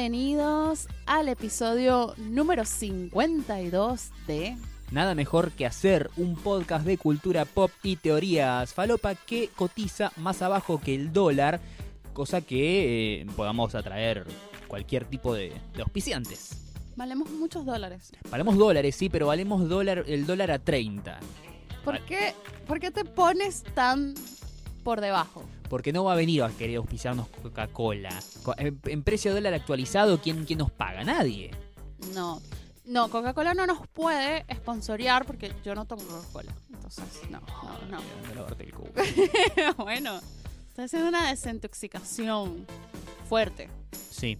Bienvenidos al episodio número 52 de Nada mejor que hacer un podcast de cultura pop y teorías falopa que cotiza más abajo que el dólar, cosa que eh, podamos atraer cualquier tipo de, de auspiciantes. Valemos muchos dólares. Valemos dólares, sí, pero valemos dólar, el dólar a 30. ¿Por qué, por qué te pones tan por debajo? Porque no va a venir a querer auspiciarnos Coca-Cola. Co- En, precio dólar actualizado, ¿quién, ¿quién nos paga? Nadie. No. No, Coca-Cola no nos puede sponsorear porque yo no tomo Coca-Cola. Entonces, no, no, no. bueno, estoy haciendo una desintoxicación fuerte. Sí.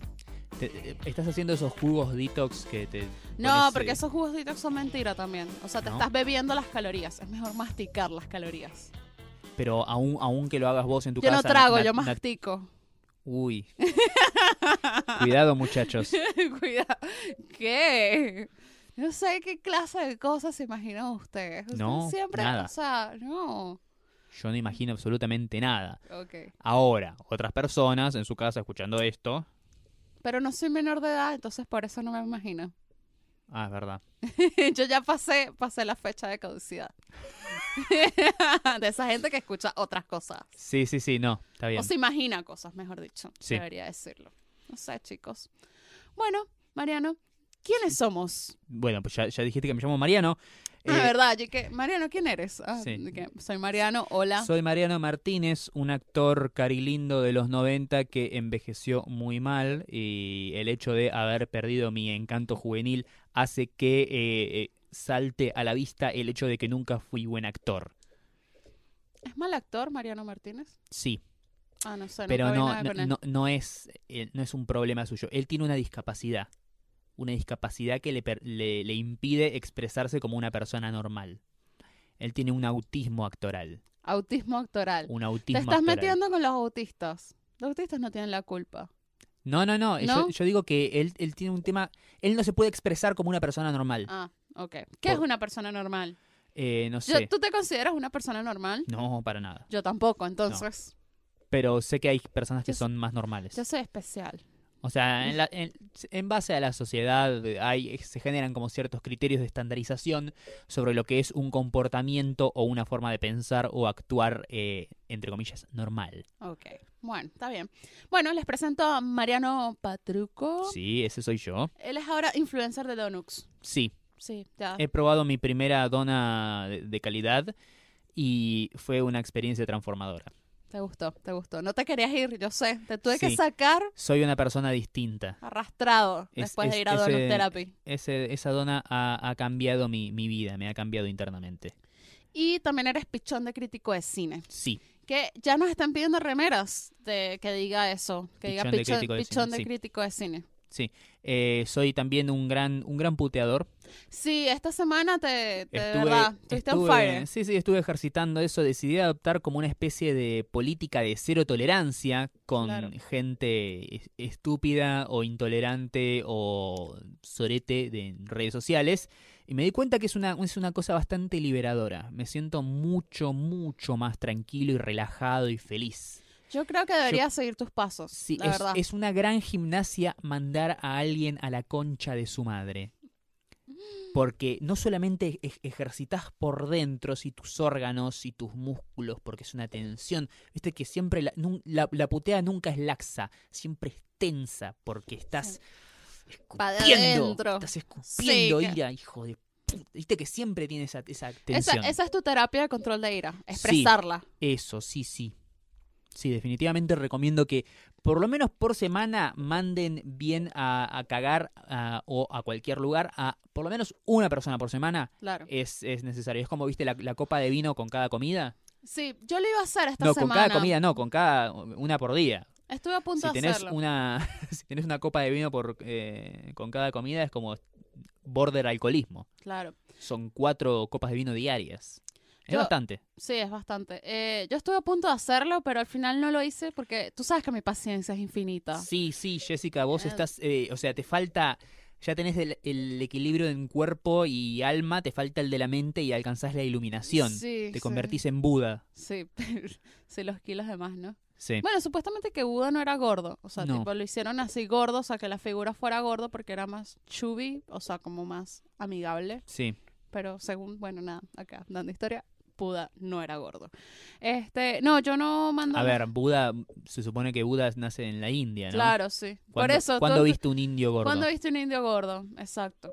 Te- te- estás haciendo esos jugos detox que te. No, pones, porque eh, esos jugos detox son mentira también. O sea, te ¿No? estás bebiendo las calorías. Es mejor masticar las calorías. Pero aún, aún que lo hagas vos en tu Yo casa. no trago, na- yo mastico. Uy. Cuidado, muchachos. Cuidado. ¿Qué? No sé qué clase de cosas se imaginan ustedes. Ustedes No, siempre, nada. o sea, no. Yo no imagino absolutamente nada. Ok. Ahora, otras personas en su casa escuchando esto. Pero no soy menor de edad, entonces por eso no me imagino. Ah, es verdad. Yo ya pasé, pasé la fecha de caducidad. de esa gente que escucha otras cosas. Sí, sí, sí, no. Está bien. O se imagina cosas, mejor dicho. Sí. Debería decirlo. No sé, chicos. Bueno, Mariano, ¿quiénes somos? Bueno, pues ya, ya dijiste que me llamo Mariano. Ah, Eh, verdad, yo que, Mariano, ¿quién eres? Ah, Sí. que soy Mariano, hola. Soy Mariano Martínez, un actor carilindo de los 90 que envejeció muy mal y el hecho de haber perdido mi encanto juvenil hace que eh, eh, salte a la vista el hecho de que nunca fui buen actor. ¿Es mal actor Mariano Martínez? Sí, Ah, no sé, pero no, no, no, no es, eh, no es un problema suyo. Él tiene una discapacidad. Una discapacidad que le, le, le impide expresarse como una persona normal. Él tiene un autismo actoral. Autismo actoral. Un Te autismo estás actoral. metiendo con los autistas. Los autistas no tienen la culpa. No, no, no. ¿No? Yo, yo digo que él, él tiene un tema. Él no se puede expresar como una persona normal. Ah, ok. ¿Qué es una persona normal? Eh, no Yo- sé. ¿Tú te consideras una persona normal? No, para nada. Yo tampoco, entonces. Pero sé que hay personas que Yo- son más normales. Yo soy especial. O sea, en, la- en- en base a la sociedad hay, se generan como ciertos criterios de estandarización sobre lo que es un comportamiento o una forma de pensar o actuar, eh, entre comillas, normal. Ok. Bueno, está bien. Bueno, les presento a Mariano Patruco. Sí, ese soy yo. Él es ahora influencer de Donux. Sí, Sí, ya. he probado mi primera dona de, calidad y fue una experiencia transformadora. Te gustó, te gustó. No te querías ir, yo sé. Te tuve que Sí. sacar Soy una persona distinta. arrastrado Es- después es- de ir a ese- Donut Therapy. Ese, esa dona ha, ha cambiado mi, mi vida, me ha cambiado internamente. Y también eres pichón de crítico de cine. Sí, Que ya nos están pidiendo remeras de que diga eso. Que diga Pichón de pichón, crítico de pichón cine, de sí. crítico de cine. Eh, soy también un gran, un gran puteador. Sí, esta semana te, te Estuve- verdad, estuviste on estuve- fire. Sí, sí, estuve ejercitando eso. Decidí adoptar como una especie de política de cero tolerancia con Claro. gente es- estúpida o intolerante o sorete de redes sociales. Y me di cuenta que es una, es una cosa bastante liberadora. Me siento mucho, mucho más tranquilo y relajado y feliz. Yo creo que deberías seguir tus pasos, Sí, la es, verdad. es una gran gimnasia mandar a alguien a la concha de su madre. Porque no solamente ej- ejercitas por dentro, si tus órganos y tus músculos, porque es una tensión. Viste que siempre la, nun- la, la putea nunca es laxa, siempre es tensa, porque estás escupiendo. Estás escupiendo Sí, que- ira, hijo de puta. Viste que siempre tiene esa, esa Esa, tensión. esa es tu terapia de control de ira, expresarla. Eso, sí, sí. Sí, definitivamente recomiendo que por lo menos por semana manden bien a, a cagar a- o a cualquier lugar a por lo menos una persona por semana. Claro. Es, es necesario. Es como, viste, la, la copa de vino con cada comida. Sí, yo lo iba a hacer esta no, semana. con cada comida no, con cada una por día. Estuve a punto Si de tenés hacerlo. una, si tenés una copa de vino por, eh, con cada comida es como border alcoholismo. Claro. Son cuatro copas de vino diarias. Es Yo- bastante. Sí, es bastante. Eh, yo estuve a punto de hacerlo, pero al final no lo hice porque tú sabes que mi paciencia es infinita. Sí, sí, Jessica, vos Eh. estás, eh, o sea, te falta, ya tenés el, el equilibrio en cuerpo y alma, te falta el de la mente y alcanzás la iluminación. Sí, te sí. convertís en Buda. Sí, sí, los kilos de más, ¿no? Sí. Bueno, supuestamente que Buda no era gordo. O sea, No. tipo, lo hicieron así gordo, o sea, que la figura fuera gordo porque era más chubby, o sea, como más amigable. Sí. Pero según, bueno, nada, acá, dando historia, Buda no era gordo. Este, no, yo no mando. A ver, Buda, se supone que Buda nace en la India, ¿no? Claro, sí. Por ¿Cuándo- eso. ¿Cuándo viste un indio gordo? ¿Cuándo viste un indio gordo? Exacto.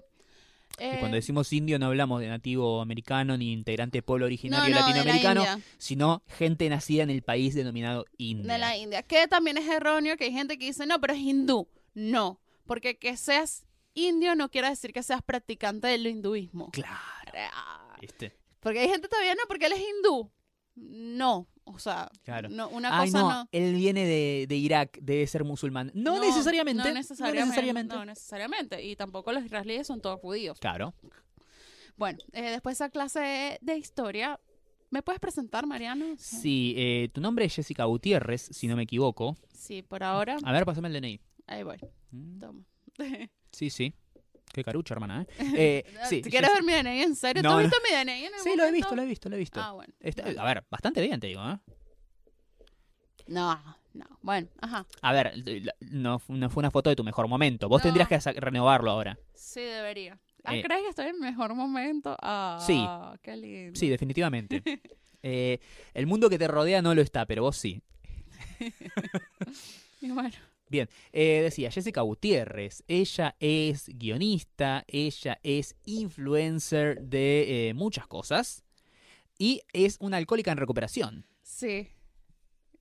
Eh, cuando decimos indio no hablamos de nativo americano ni integrante de pueblo originario no, no, de la latinoamericano, sino gente nacida en el país denominado India. De la India. Que también es erróneo que hay gente que dice, no, pero es hindú. No, porque que seas indio no quiere decir que seas practicante del hinduismo. Claro, ¿viste? Porque hay gente todavía, no, porque él es hindú. No, o sea, Claro. no, una Ay, cosa no, no. él viene de, de Irak, debe ser musulmán. No, necesariamente. No necesariamente. necesariamente. No necesariamente. Y tampoco los israelíes son todos judíos. Claro. Bueno, eh, después de esa clase de historia, ¿me puedes presentar, Mariano? Sí, eh, tu nombre es Jessica Gutiérrez, si no me equivoco. Sí, por ahora. A ver, pásame el DNI. Ahí voy. Mm, Toma. Sí, sí. Qué carucha, hermana, ¿eh? Eh, sí, ¿Te ¿Quieres ver mi DNI en serio? No, ¿Tú has no. visto mi DNI en el Sí, lo he visto, momento? lo he visto, lo he visto. Ah, bueno. Está- a ver, bastante bien, te digo, ¿eh? No, no. Bueno, ajá. A ver, no, no fue una foto de tu mejor momento. Vos No. tendrías que renovarlo ahora. Sí, debería. Ah, Eh, ¿crees que estoy en el mejor momento? Ah, Sí. qué lindo. Sí, definitivamente. Eh, el mundo que te rodea no lo está, pero vos sí. Y bueno, Eh, decía Jessica Gutiérrez, ella es guionista, ella es influencer de eh, muchas cosas y es una alcohólica en recuperación. sí.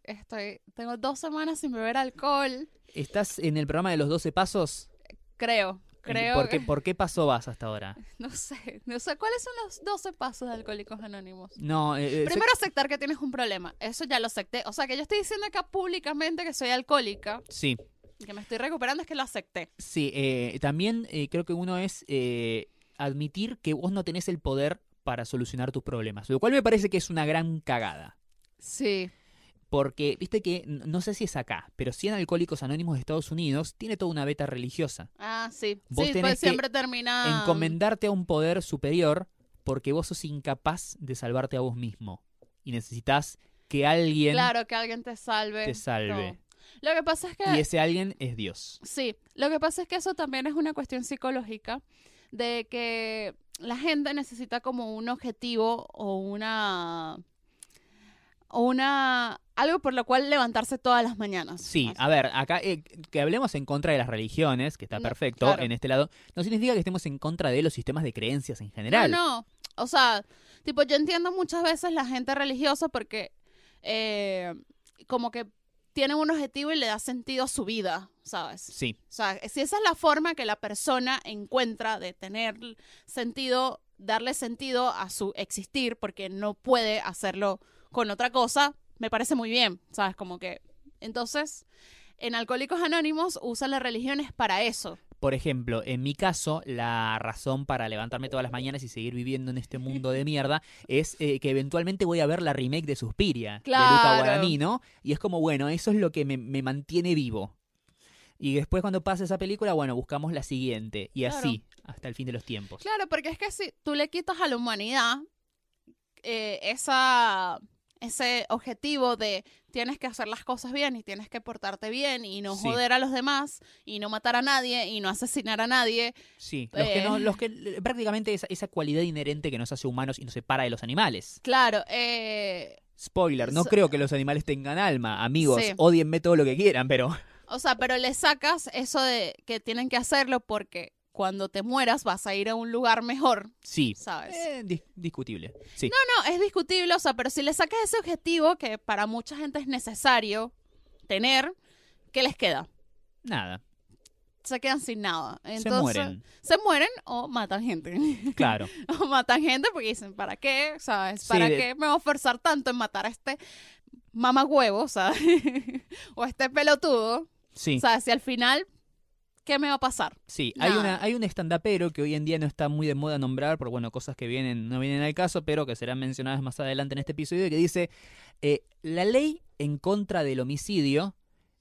Estoy, tengo dos semanas sin beber alcohol. ¿Estás en el programa de los 12 pasos? Creo, creo. ¿Por qué, que- por qué paso vas hasta ahora? No sé, no sé. ¿Cuáles son los 12 pasos de Alcohólicos Anónimos? No, eh, eh, Primero aceptar que tienes un problema. Eso ya lo acepté. O sea, que yo estoy diciendo acá públicamente que soy alcohólica, sí, que me estoy recuperando, es que lo acepté. sí. eh, también eh, creo que uno es admitir que vos no tenés el poder para solucionar tus problemas, lo cual me parece que es una gran cagada. Sí. Porque, viste que, no sé si es acá, pero si en Alcohólicos Anónimos de Estados Unidos tiene toda una beta religiosa. Ah, sí. Vos sí, tenés pues que siempre termina. Encomendarte a un poder superior porque vos sos incapaz de salvarte a vos mismo. Y necesitas que alguien Claro, que alguien te salve. te salve. Lo que pasa es que. Y ese alguien es Dios. Sí, lo que pasa es que eso también es una cuestión psicológica de que la gente necesita como un objetivo o una o una algo por lo cual levantarse todas las mañanas. Sí, Así. a ver, acá eh, que hablemos en contra de las religiones, que está No, perfecto claro. en este lado, no significa que estemos en contra de los sistemas de creencias en general. No, no. O sea, tipo, yo entiendo muchas veces la gente religiosa porque eh, como que tiene un objetivo y le da sentido a su vida, ¿sabes? Sí, O sea, si esa es la forma que la persona encuentra de tener sentido, darle sentido a su existir, porque no puede hacerlo con otra cosa, me parece muy bien, ¿sabes? Como que... Entonces, en Alcohólicos Anónimos usan las religiones para eso. Por ejemplo, en mi caso, la razón para levantarme todas las mañanas y seguir viviendo en este mundo de mierda es eh, que eventualmente voy a ver la remake de Suspiria, de Luca Claro. Guadagnino, y es como, bueno, eso es lo que me, me mantiene vivo. Y después cuando pase esa película, bueno, buscamos la siguiente, y Claro. así, hasta el fin de los tiempos. Claro, porque es que si tú le quitas a la humanidad eh, esa, ese objetivo de tienes que hacer las cosas bien y tienes que portarte bien y no Sí. joder a los demás y no matar a nadie y no asesinar a nadie, Sí, los que, no, Eh. los que prácticamente esa, esa cualidad inherente que nos hace humanos y nos separa de los animales. Claro, eh, Spoiler, no So- creo que los animales tengan alma, amigos, Sí. odienme todo lo que quieran, pero o sea, pero le sacas eso de que tienen que hacerlo porque cuando te mueras vas a ir a un lugar mejor, sí, ¿sabes? eh, dis- discutible. Sí. No, es discutible, o sea, pero si le sacas ese objetivo que para mucha gente es necesario tener, ¿qué les queda? Nada, Se quedan sin nada. se mueren, se mueren o matan gente. claro. o matan gente porque dicen, ¿para qué? ¿Sabes? Sí, ¿Para de- qué me voy a esforzar tanto en matar a este mamagüevo, ¿sabes? o a este pelotudo. Sí, ¿Sabes? Si al final, ¿qué me va a pasar? sí. Hay, una, hay un estandapero que hoy en día no está muy de moda nombrar por, bueno, cosas que vienen, no vienen al caso, pero que serán mencionadas más adelante en este episodio, que dice, eh, la ley en contra del homicidio,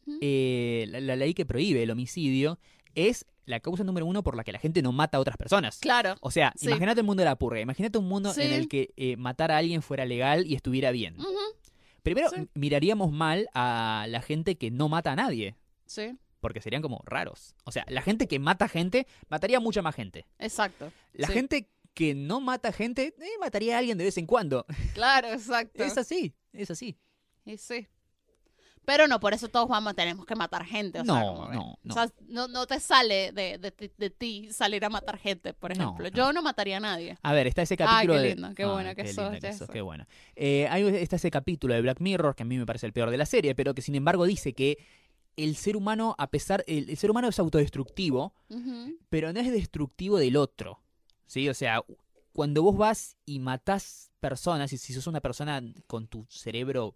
¿Mm? eh, la, la ley que prohíbe el homicidio, es la causa número uno por la que la gente no mata a otras personas. Claro. O sea, Sí. imagínate el mundo de la purga, imagínate un mundo Sí. en el que eh, matar a alguien fuera legal y estuviera bien. Primero, Sí. miraríamos mal a la gente que no mata a nadie, Sí, porque serían como raros. O sea, la gente que mata gente, mataría a mucha más gente. exacto. La Sí. gente que no mata gente, eh, mataría a alguien de vez en cuando. Claro, exacto. Es así, es así. Y sí. Pero no, por eso todos vamos, tenemos que matar gente. O sea, No, como que- no, no. O sea, no, no te sale de, de, ti- de ti salir a matar gente, por ejemplo. no. Yo no mataría a nadie. A ver, está ese capítulo qué de... lindo, qué Ay, buena que qué sos, que qué buena. Eh, hay- está ese capítulo de Black Mirror, que a mí me parece el peor de la serie, pero que sin embargo dice que el ser humano, a pesar... El, el ser humano es autodestructivo, pero no es destructivo del otro. ¿Sí? O sea, cuando vos vas y matás personas, y si sos una persona con tu cerebro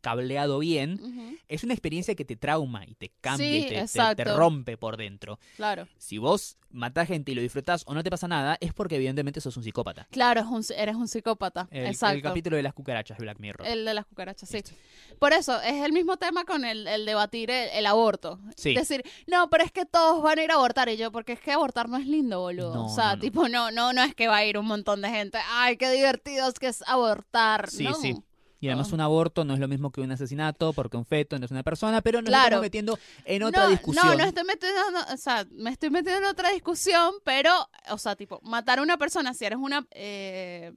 cableado bien, es una experiencia que te trauma y te cambia Sí, y te- te, rompe por dentro. Claro. Si vos matás gente y lo disfrutás o no te pasa nada, es porque evidentemente sos un psicópata. Claro, es un- eres un psicópata. El, exacto. el capítulo de las cucarachas de Black Mirror. El de las cucarachas, sí. Listo. Por eso, es el mismo tema con el, el debatir el, el aborto. Sí. Decir, no, pero es que todos van a ir a abortar. Y yo, porque es que abortar no es lindo, boludo. No, o sea, no, no. tipo, no, no, no es que va a ir un montón de gente. Ay, qué divertido es que es abortar. Sí, no. sí. Y además Oh. un aborto no es lo mismo que un asesinato, porque un feto no es una persona, pero nos Claro. estamos metiendo en otra no, discusión. No, no estoy metiendo, no, o sea, me estoy metiendo en otra discusión, pero, o sea, tipo, matar a una persona si eres una, eh,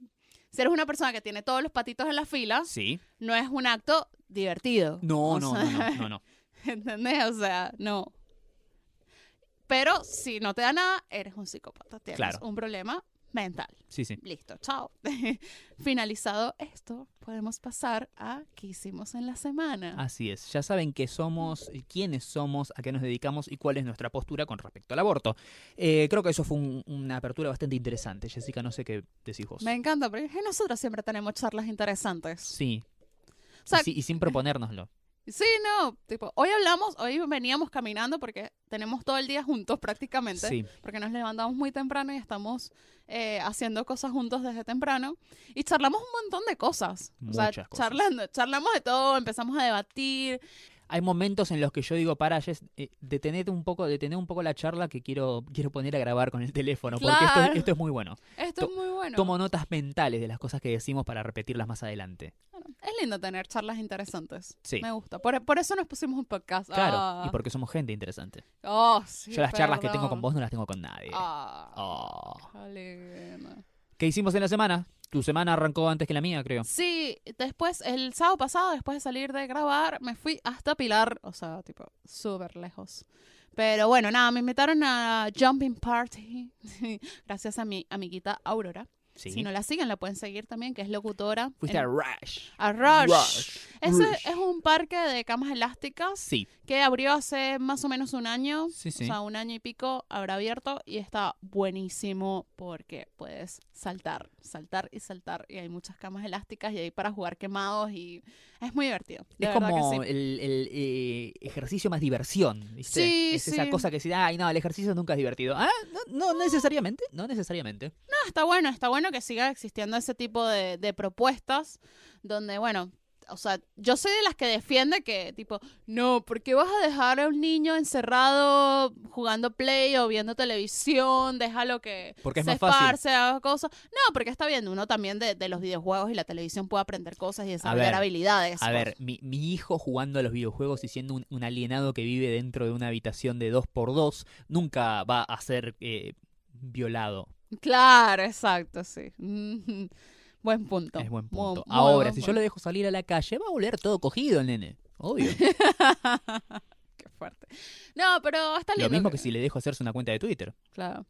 si eres una persona que tiene todos los patitos en la fila, Sí. no es un acto divertido. No, no, sea, no, no, no, no. ¿Entendés? O sea, no. Pero si no te da nada, eres un psicópata. Tienes Claro. un problema mental. Sí, sí. Listo, chao. Finalizado esto, podemos pasar a qué hicimos en la semana. Así es. Ya saben qué somos, quiénes somos, a qué nos dedicamos y cuál es nuestra postura con respecto al aborto. Eh, creo que eso fue un- una apertura bastante interesante. Jessica, no sé qué decís vos. Me encanta, porque es que nosotros siempre tenemos charlas interesantes. Sí. O sea, y, sí- y sin proponérnoslo. Sí, no, tipo, hoy hablamos, hoy veníamos caminando porque tenemos todo el día juntos prácticamente, Sí. porque nos levantamos muy temprano y estamos eh, haciendo cosas juntos desde temprano y charlamos un montón de cosas. o sea, cosas. charlando, charlamos de todo, empezamos a debatir. Hay momentos en los que yo digo, para, Jess, eh, detenete un poco, detener un poco la charla que quiero, quiero poner a grabar con el teléfono, porque esto, es muy bueno. Esto To- es muy bueno. Tomo notas mentales de las cosas que decimos para repetirlas más adelante. Bueno, es lindo tener charlas interesantes. Sí. Me gusta. Por, por eso nos pusimos un podcast. Claro, Ah. y porque somos gente interesante. Oh, sí, Yo las charlas que tengo con vos no las tengo con nadie. Ah, Oh. qué. ¿Qué hicimos en la semana? Tu semana arrancó antes que la mía, creo. Sí, después, el sábado pasado, después de salir de grabar, me fui hasta Pilar, o sea, tipo, súper lejos. Pero bueno, nada, me invitaron a Jumping Party, gracias a mi amiguita Aurora. Sí. Si no la siguen, la pueden seguir también, que es locutora. Fuiste a Rush. a Rush. Rush. Ese Rush. es un parque de camas elásticas Sí. Que abrió hace más o menos un año. Sí, sí. O sea, un año y pico habrá abierto y está buenísimo porque puedes saltar, saltar y saltar. Y hay muchas camas elásticas y hay para jugar quemados y es muy divertido. Es como sí. el, el, eh, ejercicio más diversión, ¿viste? Sí, es esa cosa que dice, ay, no, el ejercicio nunca es divertido. Ah, no, no necesariamente, no necesariamente. No, está bueno, está bueno que siga existiendo ese tipo de, de propuestas donde, bueno, o sea, yo soy de las que defiende que, tipo, no, ¿por qué vas a dejar a un niño encerrado jugando play o viendo televisión? Déjalo que Porque es se más fácil. esparce, haga cosas. No, porque está bien, uno también de, de los videojuegos y la televisión puede aprender cosas y desarrollar ver, habilidades. A pues. ver, mi, mi hijo jugando a los videojuegos y siendo un, un alienado que vive dentro de una habitación de dos por dos, nunca va a ser eh, violado. Claro, exacto, sí. Buen punto. Es buen punto. muy Ahora, buen si yo lo dejo salir a la calle, va a volver todo cogido el nene. Obvio. Qué fuerte. No, pero está lindo. lo mismo que si le dejo hacerse una cuenta de Twitter. Claro.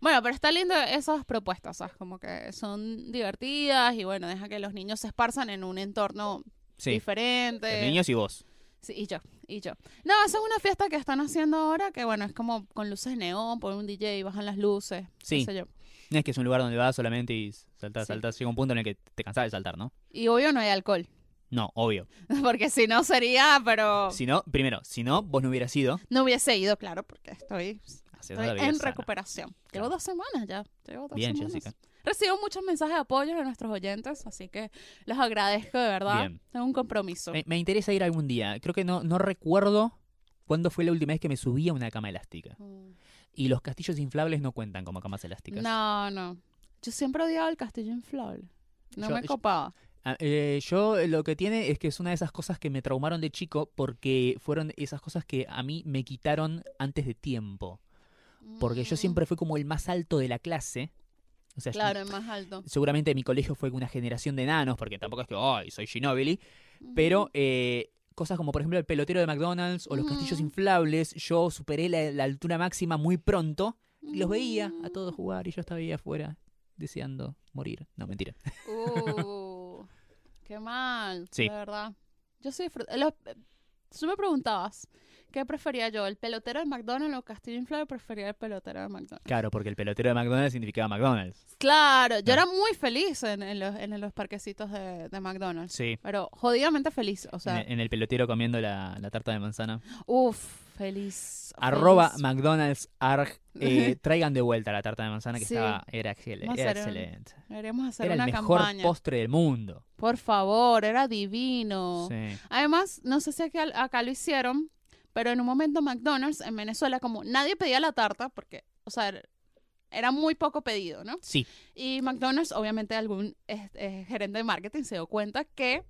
Bueno, pero está lindo esas propuestas, ¿sabes? Como que son divertidas y bueno, deja que los niños se esparzan en un entorno Sí. diferente. Los niños y vos. Sí, y yo, y yo. No, es una fiesta que están haciendo ahora que bueno, es como con luces neón, ponen un DJ, bajan las luces, Sí. qué sé yo. No es que es un lugar donde vas solamente y saltás, Sí. saltás. Llega un punto en el que te cansás de saltar, ¿no? Y obvio no hay alcohol, No, obvio. porque si no sería, pero Si no, primero, si no, vos no hubieras ido. no hubiese ido, claro, porque estoy, estoy en sana. recuperación. Llevo Claro. dos semanas ya, llevo dos Bien, semanas. Jessica. Recibo muchos mensajes de apoyo de nuestros oyentes, así que los agradezco de verdad. Bien. Tengo un compromiso. Me, me interesa ir algún día. Creo que no, no recuerdo cuándo fue la última vez que me subí a una cama elástica. Mm. Y los castillos inflables no cuentan como camas elásticas. No, no. Yo siempre odiaba el castillo inflable. No Yo- me copaba. Ah, eh, yo lo que tiene es que es una de esas cosas que me traumaron de chico porque fueron esas cosas que a mí me quitaron antes de tiempo. Porque yo Mm, siempre fui como el más alto de la clase. O sea, yo- Claro, es más alto. seguramente mi colegio fue una generación de enanos, porque tampoco es que, ay, soy Ginobili. Pero eh, cosas como, por ejemplo, el pelotero de McDonald's o los castillos Mm. inflables, yo superé la, la altura máxima muy pronto y los veía a Mm. todos jugar y yo estaba ahí afuera deseando morir. No, mentira. Uh, qué mal, Sí. de verdad. Yo disfruto- los- Tú me preguntabas, ¿qué prefería yo? ¿El pelotero de McDonald's o Castillo Inflable? Prefería el pelotero de McDonald's. Claro, porque el pelotero de McDonald's significaba McDonald's. Claro, yo Ah. era muy feliz en, en los, en los parquecitos de, de McDonald's. Sí. Pero jodidamente feliz, o En sea, el, en el pelotero comiendo la, la tarta de manzana. uff, feliz. Arroba feliz. McDonald's arg. eh, traigan de vuelta la tarta de manzana que Sí. estaba, era, excel- Vamos a era hacer excelente. Deberíamos hacer Era el una mejor campaña. postre del mundo. Por favor, era divino. Sí. Además, no sé si acá, acá lo hicieron, pero en un momento McDonald's en Venezuela, como nadie pedía la tarta, porque, o sea, era- era muy poco pedido, ¿no? Sí. Y McDonald's, obviamente, algún eh, eh, gerente de marketing se dio cuenta que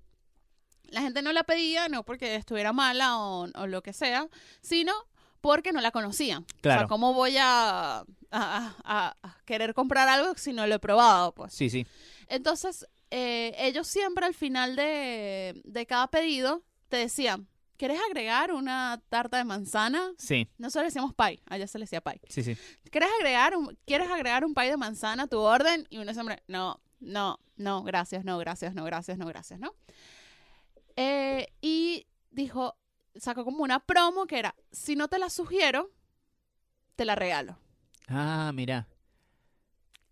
la gente no la pedía, no porque estuviera mala o, o lo que sea, sino porque no la conocían. O Claro. sea, ¿cómo voy a, a- a- a querer comprar algo si no lo he probado? Pues. Sí, sí. Entonces, eh, ellos siempre al final de, de cada pedido te decían, ¿quieres agregar una tarta de manzana? Sí, Nosotros le decíamos pie, allá se le decía pie. sí, sí. ¿Quieres agregar un, ¿Quieres agregar un pie de manzana a tu orden? Y uno siempre, no, no, no, gracias, no, gracias, no, gracias, no, gracias, ¿no? Eh, y dijo, sacó como una promo que era, si no te la sugiero, te la regalo. Ah, mira.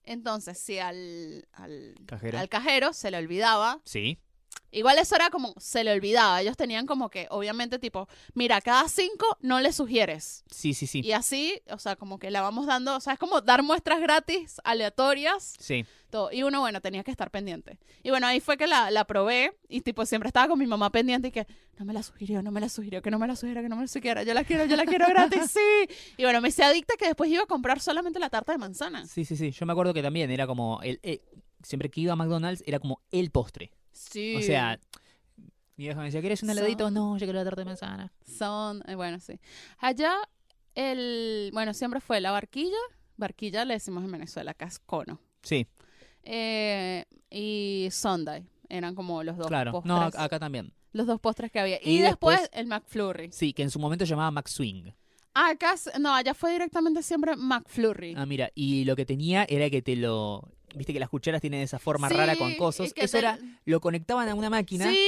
Entonces, si al, al, Cajero. al cajero se le olvidaba, Sí. Igual eso era como, se le olvidaba. Ellos tenían como que, obviamente, tipo, mira, cada cinco no le sugieres. Sí, sí, sí. Y así, o sea, como que la vamos dando, o sea, es como dar muestras gratis, aleatorias, Sí. todo. Y uno, bueno, tenía que estar pendiente. Y bueno, ahí fue que la, la probé y tipo, siempre estaba con mi mamá pendiente y que, no me la sugirió, no me la sugirió, que no me la sugiera, que no me la sugiera, yo la quiero, yo la quiero gratis, sí. Y bueno, me hice adicta que después iba a comprar solamente la tarta de manzana. Sí, sí, sí. Yo me acuerdo que también era como el, eh, siempre que iba a McDonald's era como el postre. Sí. O sea, mi vieja me decía, ¿quieres un heladito? Son- No, yo quiero la tarta de manzana. Son, eh, bueno, sí. Allá, el, bueno, siempre fue la barquilla. Barquilla le decimos en Venezuela, acá es cono. Sí, Eh, y Sundae. Eran como los dos claro. postres. No, ac- acá también. Los dos postres que había. Y, Y después, después- el McFlurry. Sí, que en su momento se llamaba McSwing. Ah, acá, no, allá fue directamente siempre McFlurry. Ah, mira, y lo que tenía era que te lo... Viste que las cucharas tienen esa forma Sí, rara con cosos. que Eso era, lo conectaban a una máquina Sí.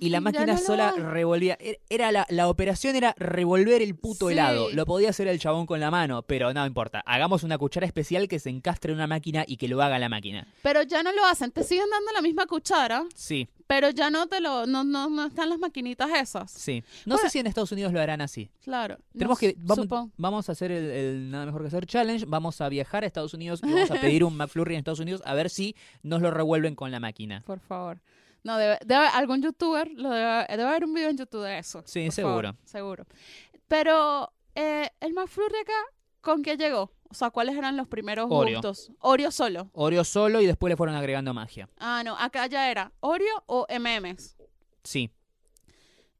Y la máquina sola revolvía. Er- Era la, la operación era revolver el puto Sí. helado. Lo podía hacer el chabón con la mano, pero no importa. Hagamos una cuchara especial que se encastre en una máquina y que lo haga la máquina. Pero ya no lo hacen. Te siguen dando la misma cuchara, Sí, pero ya no te lo, no, no, no están las maquinitas esas. sí. No Bueno. sé si en Estados Unidos lo harán así. Claro. Tenemos que vamos, supongo. vamos a hacer el, el nada mejor que hacer challenge, vamos a viajar a Estados Unidos y vamos a pedir un McFlurry en Estados Unidos a ver si nos lo revuelven con la máquina. Por favor. No, debe, debe- algún youtuber, lo debe, debe haber un video en YouTube de eso. Sí, seguro. favor, seguro. Pero, eh, el McFlurry acá, ¿con qué llegó? O sea, ¿cuáles eran los primeros Oreo. gustos? Oreo solo. Oreo solo y después le fueron agregando magia. Ah, no, acá ya era Oreo o M&M's. Sí.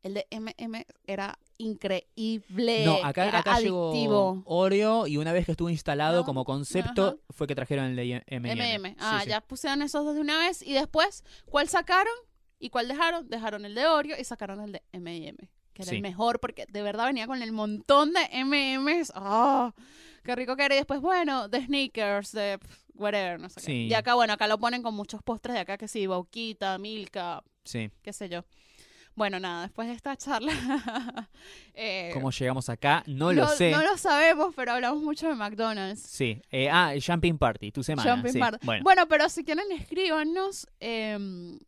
El de M&M era increíble. No, acá, era acá adictivo. llegó Oreo y una vez que estuvo instalado como concepto ajá. fue que trajeron el de M&M. M&M. Ah, Sí, sí. ya pusieron esos dos de una vez. Y después, ¿cuál sacaron? ¿Y cuál dejaron? Dejaron el de Oreo y sacaron el de M&M. Que era Sí. el mejor porque de verdad venía con el montón de M&M's. ¡Ah! ¡Qué rico que era! Y después, bueno, de sneakers, de whatever, no sé qué. Y acá, bueno, acá lo ponen con muchos postres de acá que sí, Bauquita, Milka, Sí. qué sé yo. Bueno, nada, después de esta charla... eh, ¿Cómo llegamos acá? No lo sé. No lo sabemos, pero hablamos mucho de McDonald's. Sí. Eh, ah, Jumping Party, tu semana. Jumping sí. Party. Bueno, Bueno, pero si quieren, escríbanos em,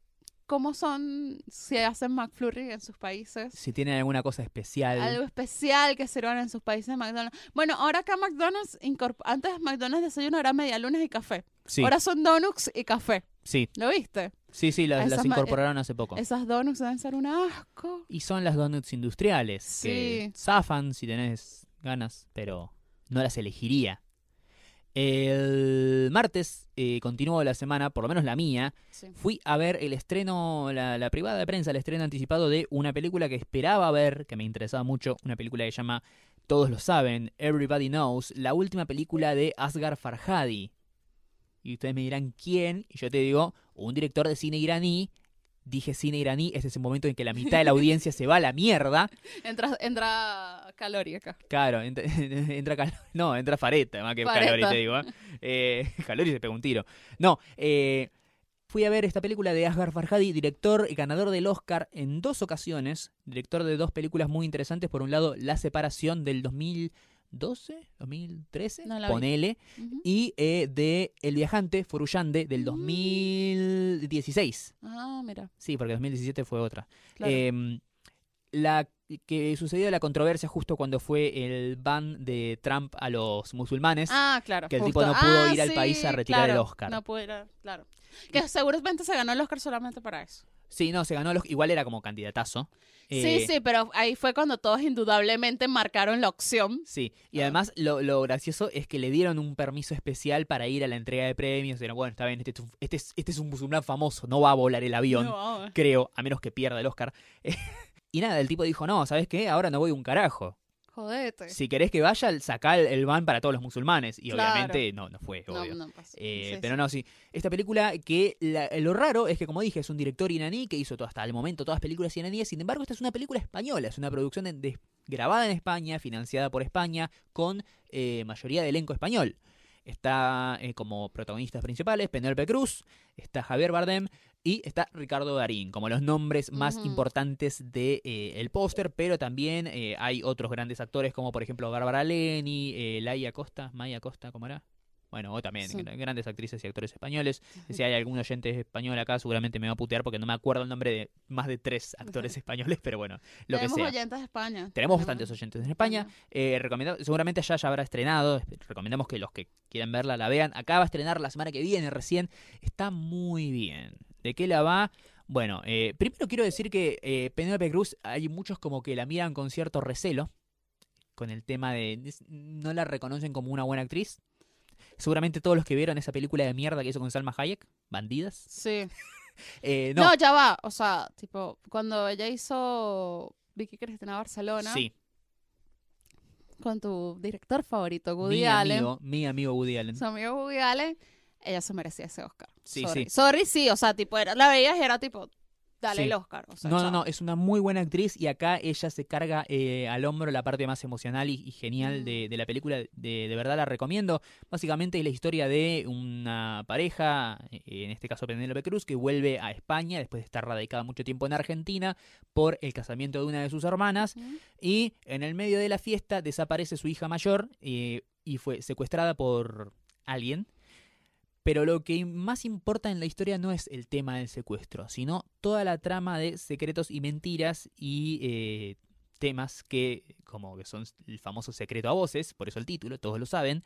cómo son, si hacen McFlurry en sus países. si tienen alguna cosa especial. Algo especial que sirvan en sus países de McDonald's. Bueno, ahora acá McDonald's, antes McDonald's desayuno era media lunes y café. Sí, Ahora son donuts y café. Sí, ¿Lo viste? sí, sí, las, incorporaron hace poco. Esas donuts deben ser un asco. Y son las donuts industriales, que Sí. zafan si tenés ganas, pero no las elegiría. El martes eh, continuó la semana, por lo menos la mía, Sí. fui a ver el estreno, la, la privada de prensa, el estreno anticipado de una película que esperaba ver, que me interesaba mucho, una película que se llama Todos lo saben, Everybody Knows, la última película de Asghar Farhadi. Y ustedes me dirán quién, y yo te digo, un director de cine iraní. Dije cine iraní, este es el momento en que la mitad de la audiencia se va a la mierda. Entra, entra Calori acá. Claro, entra, entra cal- no, entra Fareta, más que Fareta. Calori, te digo. ¿eh? Eh, Calori se pegó un tiro. No, eh, fui a ver esta película de Asghar Farhadi, director y ganador del Oscar en dos ocasiones, director de dos películas muy interesantes. Por un lado, La Separación del 2012, 2013, No ponele, Ujú. y eh, de El Viajante, Foruyande, del Mm. 2016. Ah, mira. Sí, porque 2017 fue otra. Claro. Eh, la que sucedió la controversia justo cuando fue el ban de Trump a los musulmanes. ah, claro. que el justo. tipo no pudo Ah, ir al país a retirar el Oscar. No pudo ir, claro. Que seguramente se ganó el Oscar solamente para eso. Sí, no, se ganó los, igual era como candidatazo. sí, Eh, sí, pero ahí fue cuando todos indudablemente marcaron la opción. Sí, y además lo, lo gracioso es que le dieron un permiso especial para ir a la entrega de premios. Era bueno, está bien, este, es un- este, es, este es un musulmán famoso, no va a volar el avión, No, creo, a menos que pierda el Oscar. y nada, el tipo dijo, no, ¿sabes qué? Ahora no voy un carajo. Jodete. Si querés que vaya, sacá el, ban para todos los musulmanes. Y Claro. obviamente no, no fue, no, obvio. no pasó. Eh, Sí, pero sí. no, sí. Esta película que la- lo raro es que, como dije, es un director iraní que hizo todo, hasta el momento todas películas iraníes. Sin embargo, esta es una película española. Es una producción de- de- grabada en España, financiada por España, con eh, mayoría de elenco español. Está eh, como protagonistas principales Penélope Cruz, está Javier Bardem y está Ricardo Darín, como los nombres más importantes del de, eh, el póster, pero también eh, hay otros grandes actores como por ejemplo Bárbara Leni, eh, Laia Costa, Maya Costa, ¿cómo era? Bueno, o también Sí. grandes actrices y actores españoles. Si hay algún oyente español acá, seguramente me va a putear porque no me acuerdo el nombre de más de tres actores españoles, pero bueno, lo Tenemos que sea. oyentes de España. Tenemos bastantes oyentes en España. Eh, seguramente allá ya habrá estrenado. Recomendamos que los que quieran verla la vean. Acá va a estrenar la semana que viene recién. Está muy bien. ¿De qué la va? Bueno, eh, primero quiero decir que eh, Penélope Cruz hay muchos como que la miran con cierto recelo. Con el tema de... No la reconocen como una buena actriz. Seguramente todos los que vieron esa película de mierda que hizo con Salma Hayek, Bandidas. Sí. Eh, No. no, ya va. O sea, tipo, cuando ella hizo Vicky Cristina Barcelona sí, con tu director favorito, Woody mi Allen, amigo, mi amigo Woody Allen. su amigo Woody Allen, ella se merecía ese Oscar. Sí, Sorry. sí. Sorry, sí. O sea, tipo, era, la veías y era tipo, dale Sí. el Oscar. O sea, No, no, chao. no, es una muy buena actriz y acá ella se carga eh, al hombro la parte más emocional y, y genial Mm. de, de la película. De, de verdad la recomiendo. Básicamente es la historia de una pareja, eh, en este caso Penélope Cruz, que vuelve a España después de estar radicada mucho tiempo en Argentina por el casamiento de una de sus hermanas. Y en el medio de la fiesta desaparece su hija mayor eh, y fue secuestrada por alguien. Pero lo que más importa en la historia no es el tema del secuestro, sino toda la trama de secretos y mentiras y eh, temas que, como que son el famoso secreto a voces, por eso el título, todos lo saben,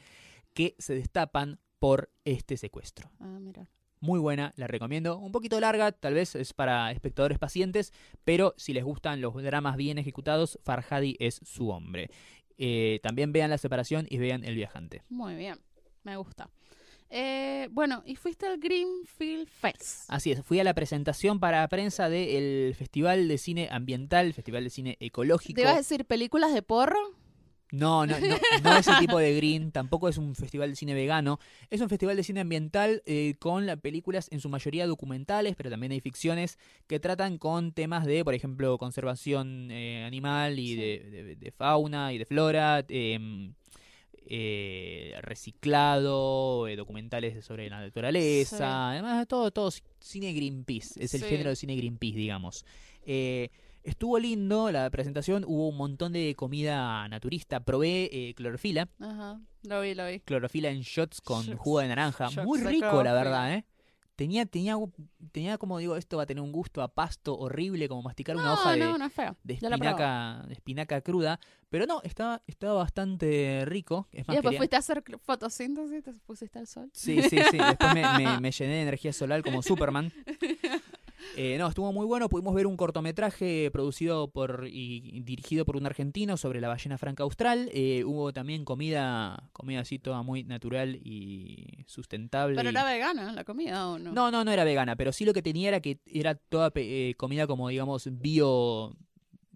que se destapan por este secuestro. Ah, mira. Muy buena, la recomiendo. Un poquito larga, tal vez es para espectadores pacientes, pero si les gustan los dramas bien ejecutados, Farhadi es su hombre. Eh, también vean La Separación y vean El Viajante. Muy bien. Me gusta. Eh, bueno, y fuiste al Greenfield Fest. Así es, fui a la presentación para prensa del Festival de Cine Ambiental, Festival de Cine Ecológico. ¿Te ibas a decir películas de porro? No, no, no, no ese tipo de green, tampoco es un festival de cine vegano, es un festival de cine ambiental eh, con la- películas en su mayoría documentales, pero también hay ficciones que tratan con temas de, por ejemplo, conservación eh, animal y Sí. de, de- de fauna y de flora, em, eh, reciclado, eh, documentales sobre la naturaleza, Sí. además todo, todo cine Greenpeace, es el Sí. género de cine Greenpeace, digamos. Eh, Estuvo lindo la presentación, hubo un montón de comida naturista. Probé eh, clorofila, Ajá, lo vi, lo vi. clorofila en shots con jugo de naranja. Muy rico, la verdad, ¿eh? Tenía, tenía, tenía como digo, esto va a tener un gusto a pasto horrible, como masticar una No, hoja de, no, es feo. de espinaca, de espinaca cruda. Pero no, estaba, estaba bastante rico. Es Y después quería- fuiste a hacer fotosíntesis y te pusiste al sol. Sí, sí, sí. Después me, me- me llené de energía solar como Superman. Eh, no, estuvo muy bueno. Pudimos ver un cortometraje producido por y dirigido por un argentino sobre la ballena franca austral. Eh, hubo también comida, comida así toda muy natural y sustentable. Pero y- era vegana la comida o no? No, no, no era vegana, pero sí lo que tenía era que era toda eh, comida como, digamos, bio.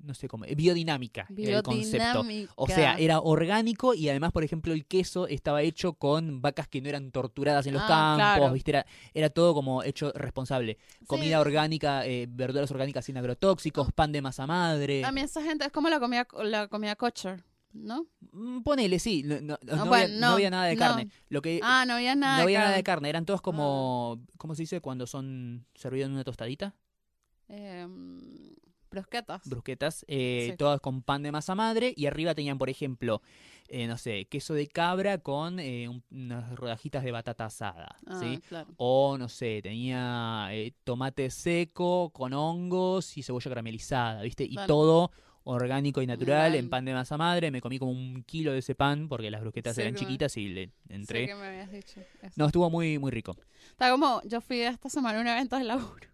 No sé cómo. eh, Biodinámica. el concepto. Biodinámica. O sea, era orgánico y además, por ejemplo, el queso estaba hecho con vacas que no eran torturadas en los Ah, campos, claro. ¿viste? Era, era todo como hecho responsable. Comida orgánica, eh, verduras orgánicas sin agrotóxicos, pan de masa madre. A mí esa gente es como la comida, la comida kosher, ¿no? Mm, Ponele, sí. No, no- no Ah, había, bueno, no no, había nada de no. carne. Lo que, Ah, no había nada. no había de nada de carne. Eran todos como. ¿Cómo se dice? Cuando son servidos en una tostadita. Em, brusquetas. brusquetas, eh, Sí. todas con pan de masa madre y arriba tenían, por ejemplo, eh, no sé, queso de cabra con eh, un- unas rodajitas de batata asada, Ah, ¿sí? claro. O, no sé, tenía eh, tomate seco con hongos y cebolla caramelizada, ¿viste? Y Claro. todo orgánico y natural en pan de masa madre. Me comí como un kilo de ese pan porque las brusquetas eran me- chiquitas y le entré. que me habías dicho. eso. No, estuvo muy, muy rico. Está como, yo fui esta semana a un evento de laburo.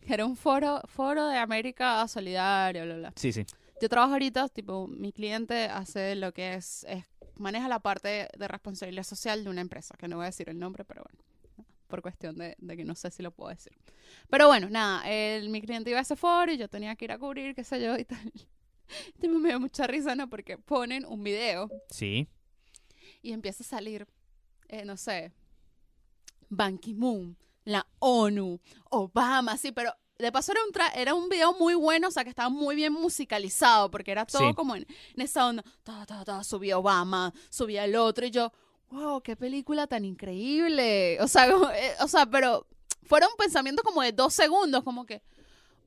Que era un foro, foro de América Solidaria, bla, bla. Sí, sí. Yo trabajo ahorita, tipo, mi cliente hace lo que es, es- maneja la parte de responsabilidad social de una empresa, que no voy a decir el nombre, pero bueno, por cuestión de, de que no sé si lo puedo decir. Pero bueno, nada, el- mi cliente iba a ese foro y yo tenía que ir a cubrir, qué sé yo, y tal. Tipo, me dio mucha risa, ¿no? Porque ponen un video Sí. y empieza a salir, eh, no sé, Ban Ki-moon, la ONU, Obama, sí, pero de paso era un, tra- era un video muy bueno, o sea, que estaba muy bien musicalizado, porque era todo Sí. como en, en esa onda, ta, ta, ta, subía Obama, subía el otro, y yo, wow, qué película tan increíble. O sea, como, eh, o sea, pero fueron pensamientos como de dos segundos, como que,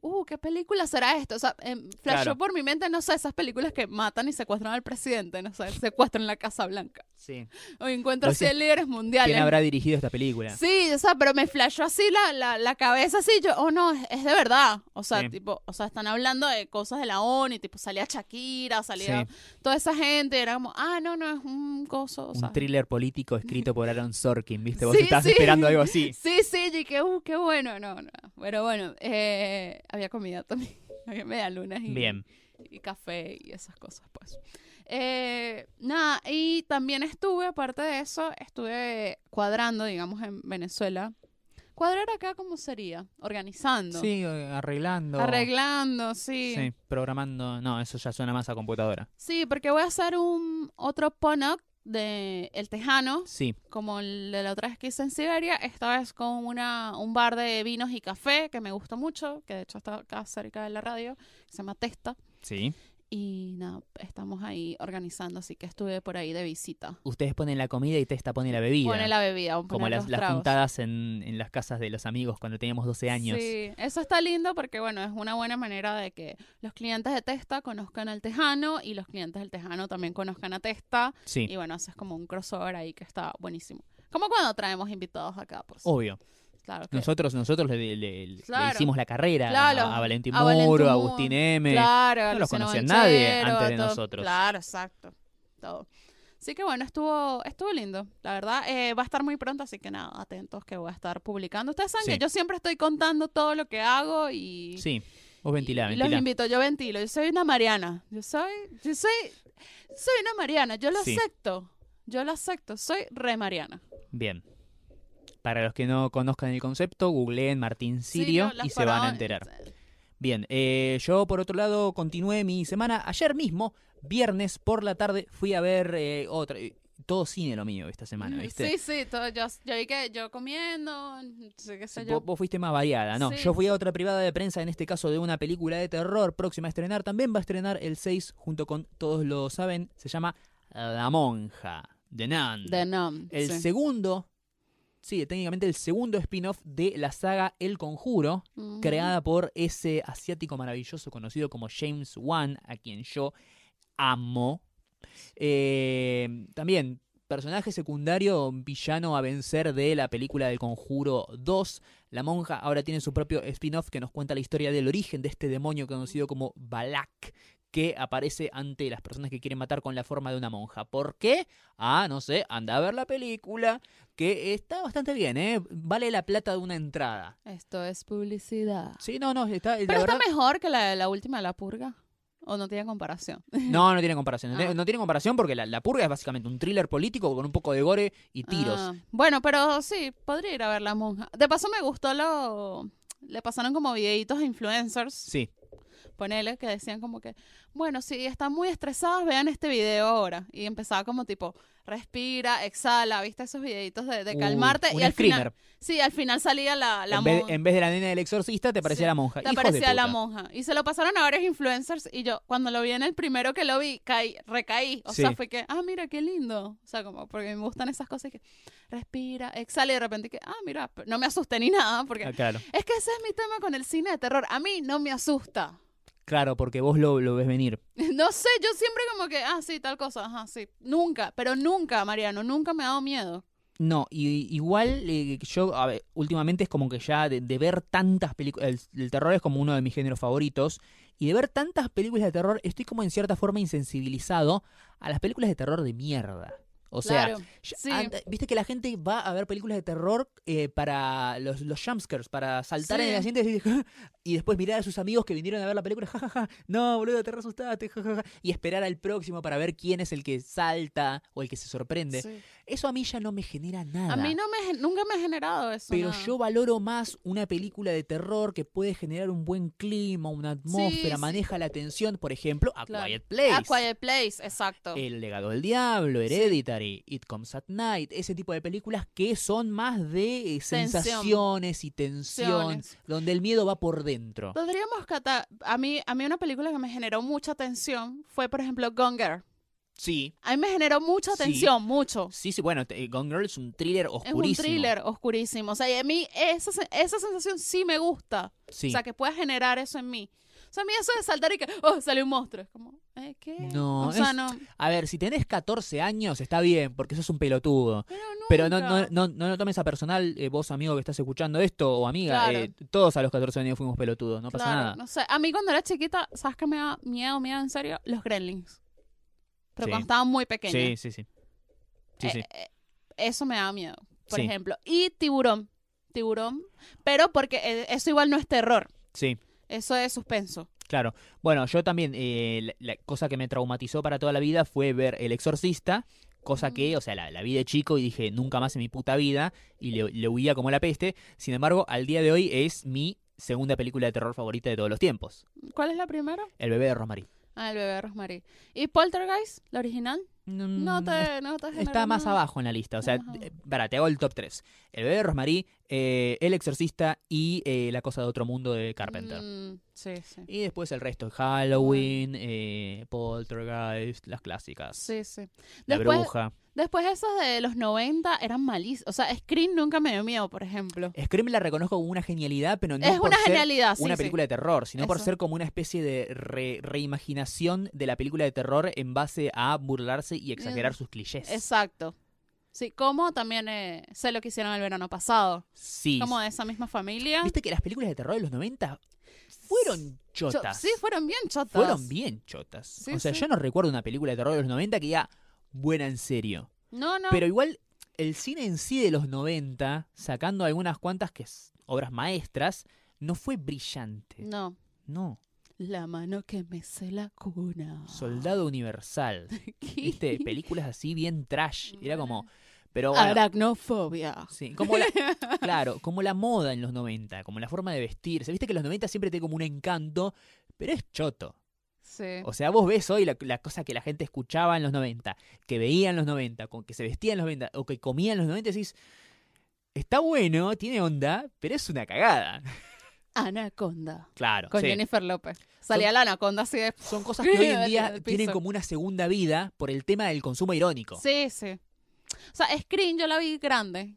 uh, ¿qué película será esto? O sea, em, flashó Claro. por mi mente, no sé, esas películas que matan y secuestran al presidente, no sé, secuestran la Casa Blanca. Sí. O encuentro No así sé líderes mundiales. ¿Quién habrá dirigido esta película? Sí, o sea, pero me flashó así la, la, la cabeza así, yo, oh no, es, es de verdad. O sea, Sí. tipo, o sea, están hablando de cosas de la ONU, y tipo, salía Shakira, salía Sí. toda esa gente, era como, ah, no, no, es un coso, o sea. un thriller político escrito por Aaron Sorkin, ¿viste? Vos Sí, estabas esperando algo así. Sí, sí, y que, uh, qué bueno, no, no. Pero bueno, eh, había comida también, había medialunas y, Bien. y café y esas cosas, pues. Eh, nada, y también estuve, aparte de eso, estuve cuadrando, digamos, en Venezuela. Cuadrar acá, ¿cómo sería? Organizando. Sí, arreglando. Arreglando, sí. Sí, programando. No, eso ya suena más a computadora. Sí, porque voy a hacer un otro pon-up de El Tejano, Sí, como el de la otra vez que hice en Siberia, esta vez con una, un bar de vinos y café que me gusta mucho, que de hecho está acá cerca de la radio, que se llama Testa. sí. Y nada, estamos ahí organizando, así que estuve por ahí de visita. Ustedes ponen la comida y Testa pone la bebida. Pone la bebida, como las, las juntadas en, en las casas de los amigos cuando teníamos 12 años. Sí, eso está lindo porque, bueno, es una buena manera de que los clientes de Testa conozcan al Tejano y los clientes del Tejano también conozcan a Testa. Sí, Y bueno, haces como un crossover ahí que está buenísimo. Como cuando traemos invitados acá, pues. obvio. Claro Nosotros, nosotros le, le- le- le Claro. hicimos la carrera Claro, a, a Valentín a Muro, a. Agustín M. No los conocía nadie antes de todo. nosotros. Claro, exacto. Todo. Así que bueno, estuvo, estuvo lindo, la verdad. Eh, va a estar muy pronto, así que nada, atentos que voy a estar publicando. Ustedes saben Sí. que yo siempre estoy contando todo lo que hago y, Sí, vos ventilá, y los ventilá. invito, yo ventilo. Yo soy una Mariana. Yo soy, yo soy, soy una Mariana. Yo lo Sí. acepto. Yo lo acepto. Soy re Mariana. Bien. Para los que no conozcan el concepto, googleen Martín Sirio Sí, no, las y se van a enterar. Bien, eh, yo por otro lado continué mi semana. Ayer mismo, viernes por la tarde, fui a ver eh, otra. eh, Todo cine lo mío esta semana, ¿viste? Sí, sí, todo, yo, yo yo comiendo, qué sé yo. Vos, vos fuiste más variada, ¿no? Sí. Yo fui a otra privada de prensa, en este caso de una película de terror próxima a estrenar. También va a estrenar el 6, junto con todos lo saben. Se llama La Monja, de Nun. De Nom. el sí. segundo, sí, técnicamente el segundo spin-off de la saga El Conjuro, creada por ese asiático maravilloso conocido como James Wan, a quien yo amo. Eh, también, personaje secundario, villano a vencer de la película del Conjuro 2. La monja ahora tiene su propio spin-off que nos cuenta la historia del origen de este demonio conocido como Balak, que aparece ante las personas que quieren matar con la forma de una monja. ¿Por qué? Ah, no sé, anda a ver la película, que está bastante bien, ¿eh? Vale la plata de una entrada. Esto es publicidad. Sí, no, no, está... la Pero está verdad- mejor que la, la última de la purga. ¿O no tiene comparación? No, no tiene comparación. No, Ah. tiene, no tiene comparación porque la, la purga es básicamente un thriller político con un poco de gore y tiros. Ah, bueno, pero sí, podría ir a ver la monja. De paso me gustó lo... Le pasaron como videitos a influencers, Sí, ponele, que decían como que, bueno, si están muy estresados, vean este video ahora. Y empezaba como tipo, respira, exhala, ¿viste esos videitos de, calmarte? un y al final, screamer. sí, al final salía la, la en, vez, en vez de la nena del exorcista te parecía Sí, la monja. Te parecía la monja. Y se lo pasaron a varios influencers y yo, cuando lo vi en el primero que lo vi, caí, recaí. O Sí. sea, fue que, ah, mira, qué lindo. O sea, como, porque me gustan esas cosas que respira, exhala y de repente que, ah, mira, no me asusté ni nada. Porque Ah, claro. es que ese es mi tema con el cine de terror. A mí no me asusta. Claro, porque vos lo, lo ves venir. No sé, yo siempre como que, ah, sí, tal cosa, ajá, sí. Nunca, pero nunca, Mariano, nunca me ha dado miedo. No, y, igual eh, yo, a ver, últimamente es como que ya de, de ver tantas películas, el, el terror es como uno de mis géneros favoritos, y de ver tantas películas de terror estoy como en cierta forma insensibilizado a las películas de terror de mierda. O sea, Claro, ya- sí. anda- viste que la gente va a ver películas de terror eh, para los, los jumpscares, para saltar Sí. en el asiento y, "Ja", después mirar a sus amigos que vinieron a ver la película, jajaja, no, boludo, te re asustaste, jajaja, y esperar al próximo para ver quién es el que salta o el que se sorprende. Sí. Eso a mí ya no me genera nada. A mí no me, nunca me ha generado eso. Pero nada. yo valoro más una película de terror que puede generar un buen clima, una atmósfera, maneja la tensión. Por ejemplo, A Claro. Quiet Place. A Quiet Place, exacto. El legado del diablo, Hereditary, It Comes at Night, ese tipo de películas que son más de eh, sensaciones y tensión, Tensiones. donde el miedo va por dentro. Podríamos catar. A mí, a mí una película que me generó mucha tensión fue, por ejemplo, Gone Girl. Sí, A mí me generó mucha Sí. tensión, mucho. sí, sí. Bueno, te- Gone Girl es un thriller Es oscurísimo. un thriller oscurísimo. O sea, y a mí esa, se- esa sensación sí me gusta. Sí. O sea, que pueda generar eso en mí. O sea, a mí eso de saltar y que, oh, salió un monstruo. Es como, ¿eh, ¿qué? No, O sea, es- no. A ver, si tenés 14 años está bien, porque sos un pelotudo. Pero, Pero no, no, no, no lo tomes a personal, eh, vos amigo que estás escuchando esto, o amiga, Claro. eh, todos a los 14 años fuimos pelotudos, no pasa Claro, nada. No sé, a mí cuando era chiquita, ¿sabes qué me da miedo, miedo en serio? Los gremlins. Pero Sí. cuando estaba muy pequeña. Sí, sí, sí. Sí, Eh, sí. eso me da miedo, por ejemplo. Y tiburón. Tiburón. Pero porque eso igual no es terror. Sí, Eso es suspenso. claro. Bueno, yo también, eh, la, la cosa que me traumatizó para toda la vida fue ver El Exorcista, cosa que, o sea, la, la vi de chico y dije nunca más en mi puta vida, y le, le huía como la peste. Sin embargo, al día de hoy es mi segunda película de terror favorita de todos los tiempos. ¿Cuál es la primera? El bebé de Rosemary. Ah, el bebé de Rosemary. ¿Y Poltergeist, la original? No Mm, te, no te Está más nada. abajo en la lista. O sea, eh, para, te hago el top 3. El bebé de Rosmarie, eh, El Exorcista y eh, La Cosa de Otro Mundo de Carpenter. Mm, sí, sí. Y después el resto, Halloween, eh, Poltergeist, las clásicas. Sí, sí. La Después, Bruja. después esos de los 90 eran malísimos. O sea, Scream nunca me dio miedo, por ejemplo. Scream la reconozco como una genialidad, pero no es por una ser genialidad, sí, una sí. película de terror, sino por ser como una especie de re- reimaginación de la película de terror en base a burlarse y exagerar Mm. sus clichés. Exacto. Sí, como también eh, sé lo que hicieron el verano pasado. Sí. Como de esa misma familia. ¿Viste que las películas de terror de los 90 fueron Cho- chotas? Sí, fueron bien chotas. fueron bien chotas. Sí, o sea, sí. yo no recuerdo una película de terror de los 90 que diga buena en serio. No, no. Pero igual, el cine en sí de los 90, sacando algunas cuantas que es obras maestras, no fue brillante. No. No. La mano que me se la cuna. Soldado Universal. ¿Viste? Películas así bien trash. Era como. Pero bueno, Aracnofobia. Sí, como la, claro, como la moda en los 90, como la forma de vestirse. Viste que los 90 siempre tiene como un encanto, pero es choto. Sí. O sea, vos ves hoy la, la cosa que la gente escuchaba en los 90, que veía en los 90, con que se vestía en los 90 o que comía en los 90, y decís, está bueno, tiene onda, pero es una cagada. Anaconda. Claro, Con sí. Jennifer López. Salía la anaconda así de. son cosas que hoy en día tienen como una segunda vida por el tema del consumo irónico. Sí, sí. O sea, Scream yo la vi grande.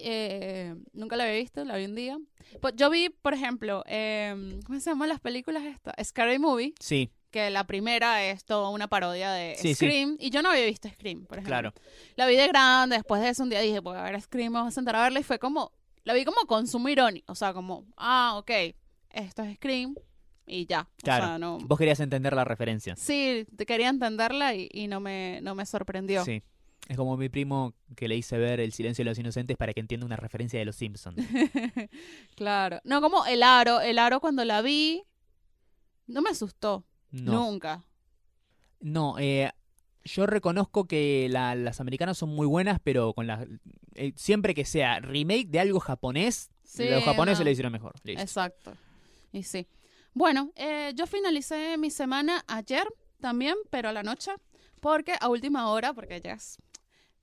Eh, nunca la había visto, la vi un día. Pues yo vi, por ejemplo, eh, ¿cómo se llaman las películas estas? Scary Movie, Sí, que la primera es toda una parodia de Sí, sí. Scream. Y yo no había visto Scream, por ejemplo. claro. La vi de grande, después de eso un día dije, voy a ver Scream, voy a sentar a verla. Y fue como, la vi como consumo irónico. O sea, como, ah, ok, esto es Scream. y ya. Claro. O sea, no... Vos querías entender la referencia. Sí, te quería entenderla y, y no, me, no me sorprendió. Sí. Es como mi primo que le hice ver El silencio de los inocentes para que entienda una referencia de los Simpsons. claro. No, como el aro. El aro cuando la vi, no me asustó. No. Nunca. No, eh, yo reconozco que la- las americanas son muy buenas, pero con la, eh, siempre que sea remake de algo japonés, Sí, los japoneses no. lo hicieron mejor. Listo. Exacto. Y sí. Bueno, eh, yo finalicé mi semana ayer también, pero a la noche, porque a última hora, porque ya es...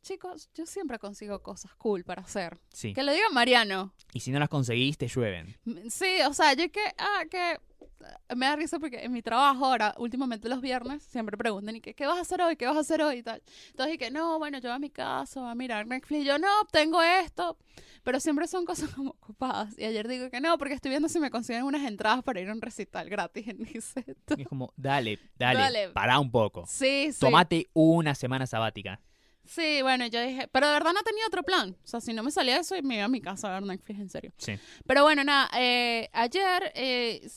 Chicos, yo siempre consigo cosas cool para hacer. Sí. Que lo diga Mariano. Y si no las conseguís, te llueven. Sí, o sea, yo que, ah, que eh, me da risa porque en mi trabajo ahora, últimamente los viernes, siempre preguntan, ¿y qué, qué vas a hacer hoy? ¿Qué vas a hacer hoy? Y tal. Entonces, que no, bueno, yo a mi casa, voy a mirar Netflix, y yo no, tengo esto, pero siempre son cosas como ocupadas. Y ayer digo que no, porque estoy viendo si me consiguen unas entradas para ir a un recital gratis en Niceto. Y es como, dale, dale, Dale. pará un poco. Sí, sí. Tomate una semana sabática. Sí, bueno, yo dije, pero de verdad no tenía otro plan. O sea, si no me salía eso, me iba a mi casa a ver Netflix, en serio. Sí. Pero bueno, nada, eh, ayer eh,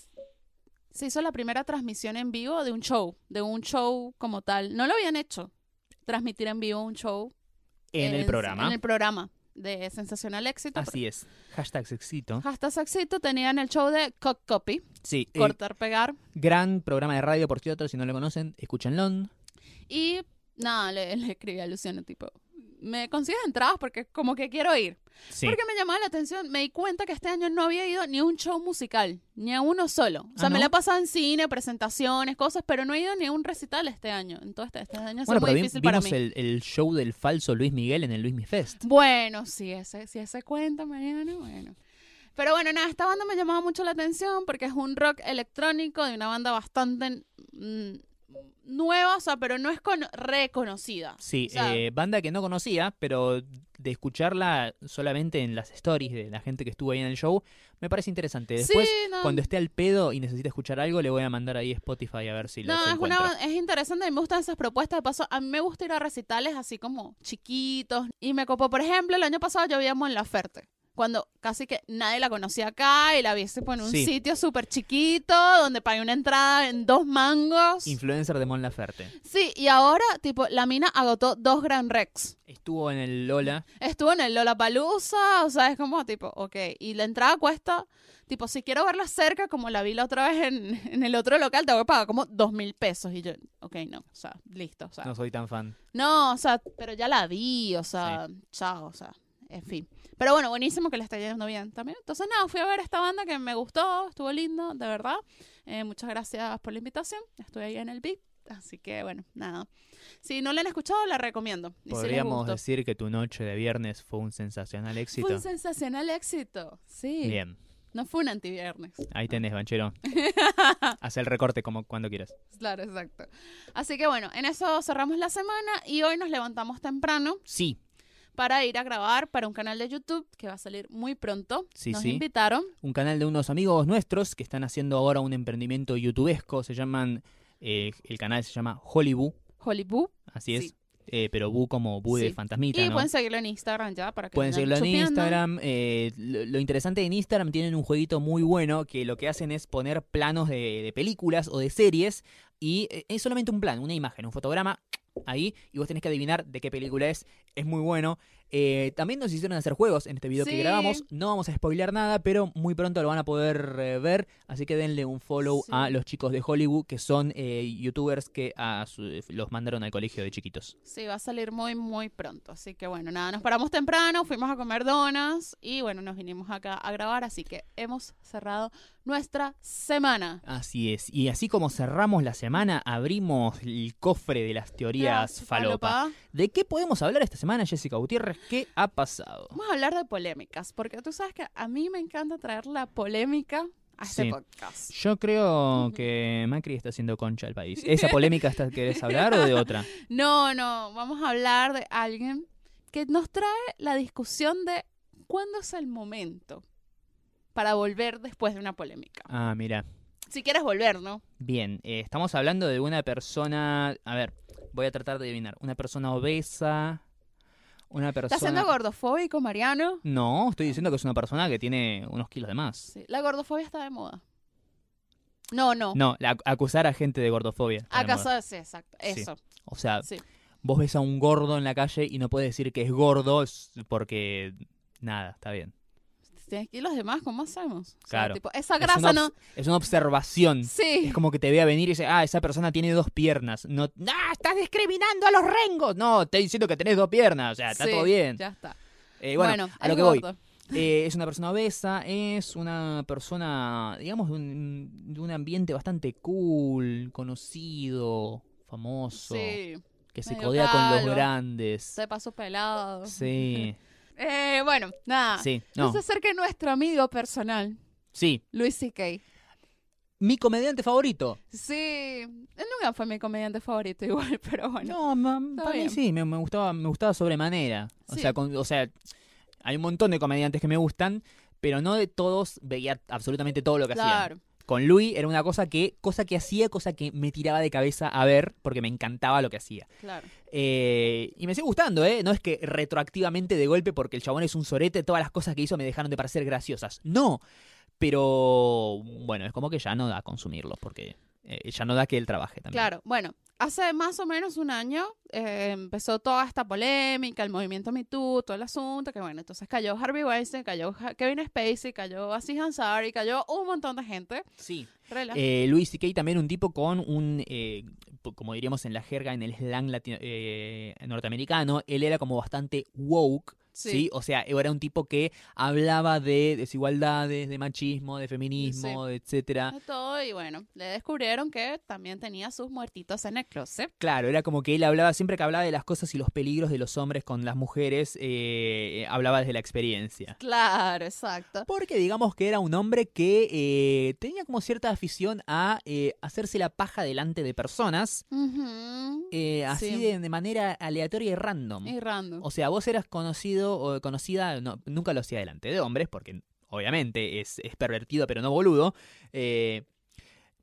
se hizo la primera transmisión en vivo de un show, de un show como tal. No lo habían hecho, transmitir en vivo un show. En el programa. En el programa de Sensacional Éxito. Así es. Hashtag sexito. Hasta éxito tenían el show de Cock Copy, Sí. eh, cortar, pegar. gran programa de radio, por cierto, si no lo conocen, escúchenlo. Y nada, le, le escribí a Luciano, tipo, me consigues entradas porque como que quiero ir. Sí. Porque me llamaba la atención, me di cuenta que este año no había ido ni a un show musical, ni a uno solo. O sea, Ah, me la he pasado en cine, presentaciones, cosas, pero no he ido ni a un recital este año. Entonces, este año Bueno, es muy vi- difícil para mí. el, el show del falso Luis Miguel en el Luis Mi Fest. Bueno, si ese, si ese cuenta, Mariano, bueno. Pero bueno, nada, esta banda me llamaba mucho la atención porque es un rock electrónico de una banda bastante mm, nueva, o sea, pero no es con- reconocida. Sí, O sea, eh, banda que no conocía, pero de escucharla solamente en las stories de la gente que estuvo ahí en el show, me parece interesante. Después, sí, no, cuando esté al pedo y necesite escuchar algo, le voy a mandar ahí Spotify a ver si No, los es, encuentro. una, es interesante, a mí me gustan esas propuestas. De paso, a mí me gusta ir a recitales así como chiquitos. Y me copó, por ejemplo, el año pasado yo en La Ferte. Cuando casi que nadie la conocía acá y la viese pues, en un Sí. sitio súper chiquito donde pagué una entrada en dos mangos. Influencer de Mon Laferte. sí, y ahora, tipo, la mina agotó dos Grand Rex. Estuvo en el Lola. Estuvo en el Lollapalooza, o sea, es como tipo, ok. Y la entrada cuesta, tipo, si quiero verla cerca, como la vi la otra vez en, en el otro local, te voy a pagar como dos mil pesos. Y yo, ok, no, o sea, listo, o sea. No soy tan fan. No, o sea, pero ya la vi, o sea, chao, o sea, en fin. Pero bueno, buenísimo que le está yendo bien también. Entonces, nada, fui a ver esta banda que me gustó, estuvo lindo, de verdad. Eh, muchas gracias por la invitación. Estoy ahí en el beat, así que bueno, nada. Si no la han escuchado, la recomiendo. Y si Podríamos gustó. decir que tu noche de viernes fue un sensacional éxito. Fue un sensacional éxito, sí. Bien, No fue un antiviernes. ahí tenés, Banchero. Haz el recorte como cuando quieras. Claro, exacto. Así que bueno, en eso cerramos la semana y hoy nos levantamos temprano Sí, para ir a grabar para un canal de YouTube que va a salir muy pronto. Sí, Nos sí. invitaron. un canal de unos amigos nuestros que están haciendo ahora un emprendimiento youtubesco. Se llaman, eh, el canal se llama Hollywood, Hollywood. así es. Sí. Eh, pero Bu como Bu de fantasmita, Y ¿no? pueden seguirlo en Instagram ya para que Pueden seguirlo en. Instagram. eh, lo, lo interesante en Instagram tienen un jueguito muy bueno que lo que hacen es poner planos de, de películas o de series y eh, es solamente un plan, una imagen, un fotograma ahí y vos tenés que adivinar de qué película es. Es muy bueno. Eh, también nos hicieron hacer juegos en este video que grabamos. No vamos a spoilear nada, pero muy pronto lo van a poder eh, ver. Así que denle un follow Sí. a los chicos de Hollywood, que son eh, youtubers que a su- los mandaron al colegio de chiquitos. Sí, va a salir muy, muy pronto. Así que bueno, nada, nos paramos temprano, fuimos a comer donas y bueno, nos vinimos acá a grabar. Así que hemos cerrado nuestra semana. Así es. Y así como cerramos la semana, abrimos el cofre de las teorías Las falopa. ¿De qué podemos hablar esta semana, Jessica Gutiérrez? ¿Qué ha pasado? Vamos a hablar de polémicas, porque tú sabes que a mí me encanta traer la polémica a este Sí. podcast. Yo creo que Macri está haciendo concha al país. ¿Esa polémica esta querés hablar o de otra? No, no, vamos a hablar de alguien que nos trae la discusión de cuándo es el momento para volver después de una polémica. Ah, mira. Si quieres volver, ¿no? Bien, eh, estamos hablando de una persona... A ver, voy a tratar de adivinar. Una persona obesa... Una persona... ¿Estás siendo gordofóbico, Mariano? No, estoy diciendo que es una persona que tiene unos kilos de más. Sí, la gordofobia está de moda. No, no. No, la- acusar a gente de gordofobia. ¿Acaso? Sí, exacto. Sí. Eso. O sea, Sí. vos ves a un gordo en la calle y no puedes decir que es gordo porque nada, está bien. Tienes que ir los demás, ¿cómo hacemos? O sea, Claro. tipo, esa Es grasa una no. Es una observación. Sí. Es como que te vea venir y dice, ah, esa persona tiene dos piernas. No, ¡Ah, estás discriminando a los rengos! No, estoy diciendo que tenés dos piernas. O sea, está Sí, todo bien. Ya está. Eh, bueno, a es lo que voy. Eh, es una persona obesa, es una persona, digamos, de un, de un ambiente bastante cool, conocido, famoso, Sí. que se codea con los grandes. Se pasó pelado. Sí, Eh, bueno, nada. sí, no, Nos acerca nuestro amigo personal, sí. Luis C.K. Mi comediante favorito. Sí, él nunca fue mi comediante favorito igual, pero bueno. No, ma- para mí bien. sí, me, me gustaba, me gustaba sobremanera. O Sí. sea, con- o sea, hay un montón de comediantes que me gustan, pero no de todos veía absolutamente todo lo que hacían. Con Louis era una cosa que, cosa que hacía, cosa que me tiraba de cabeza a ver, porque me encantaba lo que hacía. Claro. Eh, y me sigue gustando, ¿eh? No es que retroactivamente de golpe, porque el chabón es un sorete, todas las cosas que hizo me dejaron de parecer graciosas. No. Pero bueno, es como que ya no da consumirlos, porque eh, ya no da que él trabaje también. Claro, bueno, hace más o menos un año eh, empezó toda esta polémica, el movimiento Me Too, todo el asunto, que bueno, entonces cayó Harvey Weinstein, cayó Kevin Spacey, cayó Aziz Ansari, cayó un montón de gente. Sí. Eh, Louis C.K. también un tipo con un, eh, como diríamos en la jerga, en el slang latino- eh, norteamericano, él era como bastante woke, Sí. sí. O sea, era un tipo que hablaba de desigualdades, de machismo, de feminismo, de etcétera. todo y bueno, le descubrieron que también tenía sus muertitos en el closet. Claro, era como que él hablaba, siempre que hablaba de las cosas y los peligros de los hombres con las mujeres, eh, hablaba desde la experiencia. Claro, exacto. Porque digamos que era un hombre que eh, tenía como cierta afición a eh, hacerse la paja delante de personas, Ujú. eh, así Sí. de, de manera aleatoria y random. Y random. O sea, vos eras conocido o conocida, no, nunca lo hacía delante de hombres, porque obviamente es, es pervertido pero no boludo. eh,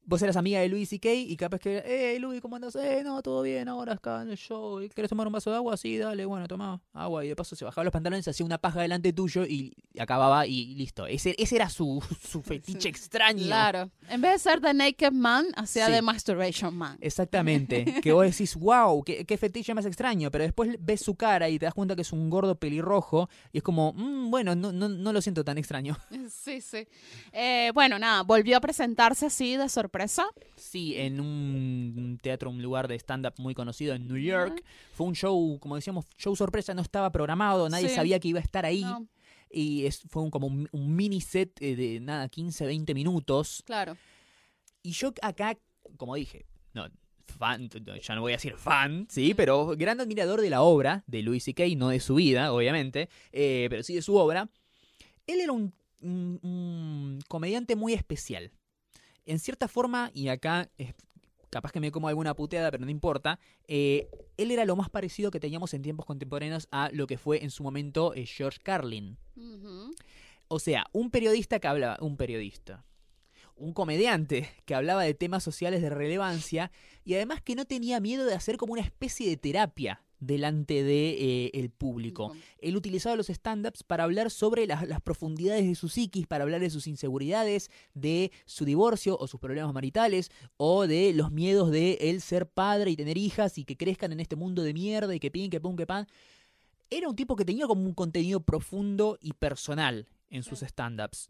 vos eras amiga de Luis y Kay y capaz que, eh, Luis, ¿cómo andas? Eh, no, todo bien, ahora acá en el show. ¿Querés tomar un vaso de agua? Sí, dale, bueno, toma agua. Y de paso se bajaba los pantalones, hacía una paja delante tuyo y acababa y listo. Ese, ese era su, su fetiche Sí. extraño. Claro. En vez de ser The Naked Man, hacía Sí. The Masturbation Man. Exactamente. Que vos decís, wow, qué, qué fetiche más extraño. Pero después ves su cara y te das cuenta que es un gordo pelirrojo. Y es como, "Mm, bueno, no, no, no lo siento tan extraño. Sí, sí. Eh, bueno, nada, volvió a presentarse así de sorpresa. Sí, en un teatro, un lugar de stand-up muy conocido en New York. Fue un show, como decíamos, show sorpresa, no estaba programado, nadie Sí. sabía que iba a estar ahí. No, Y es, fue un, como un, un mini set eh, de nada, 15, 20 minutos. claro. Y yo acá, como dije, no, fan, ya no voy a decir fan, sí, pero gran admirador de la obra de Louis C.K., no de su vida, obviamente, eh, pero sí de su obra. Él era un, un- un comediante muy especial. En cierta forma, y acá es capaz que me como alguna puteada, pero no importa, eh, él era lo más parecido que teníamos en tiempos contemporáneos a lo que fue en su momento eh, George Carlin. O sea, un periodista que hablaba, un periodista, un comediante que hablaba de temas sociales de relevancia y además que no tenía miedo de hacer como una especie de terapia delante de eh, el público. Él utilizaba los stand-ups para hablar sobre las, las profundidades de su psiquis, para hablar de sus inseguridades, de su divorcio o sus problemas maritales, o de los miedos de él ser padre y tener hijas y que crezcan en este mundo de mierda y que pin, que pum, que pan. Era un tipo que tenía como un contenido profundo y personal en sus stand-ups.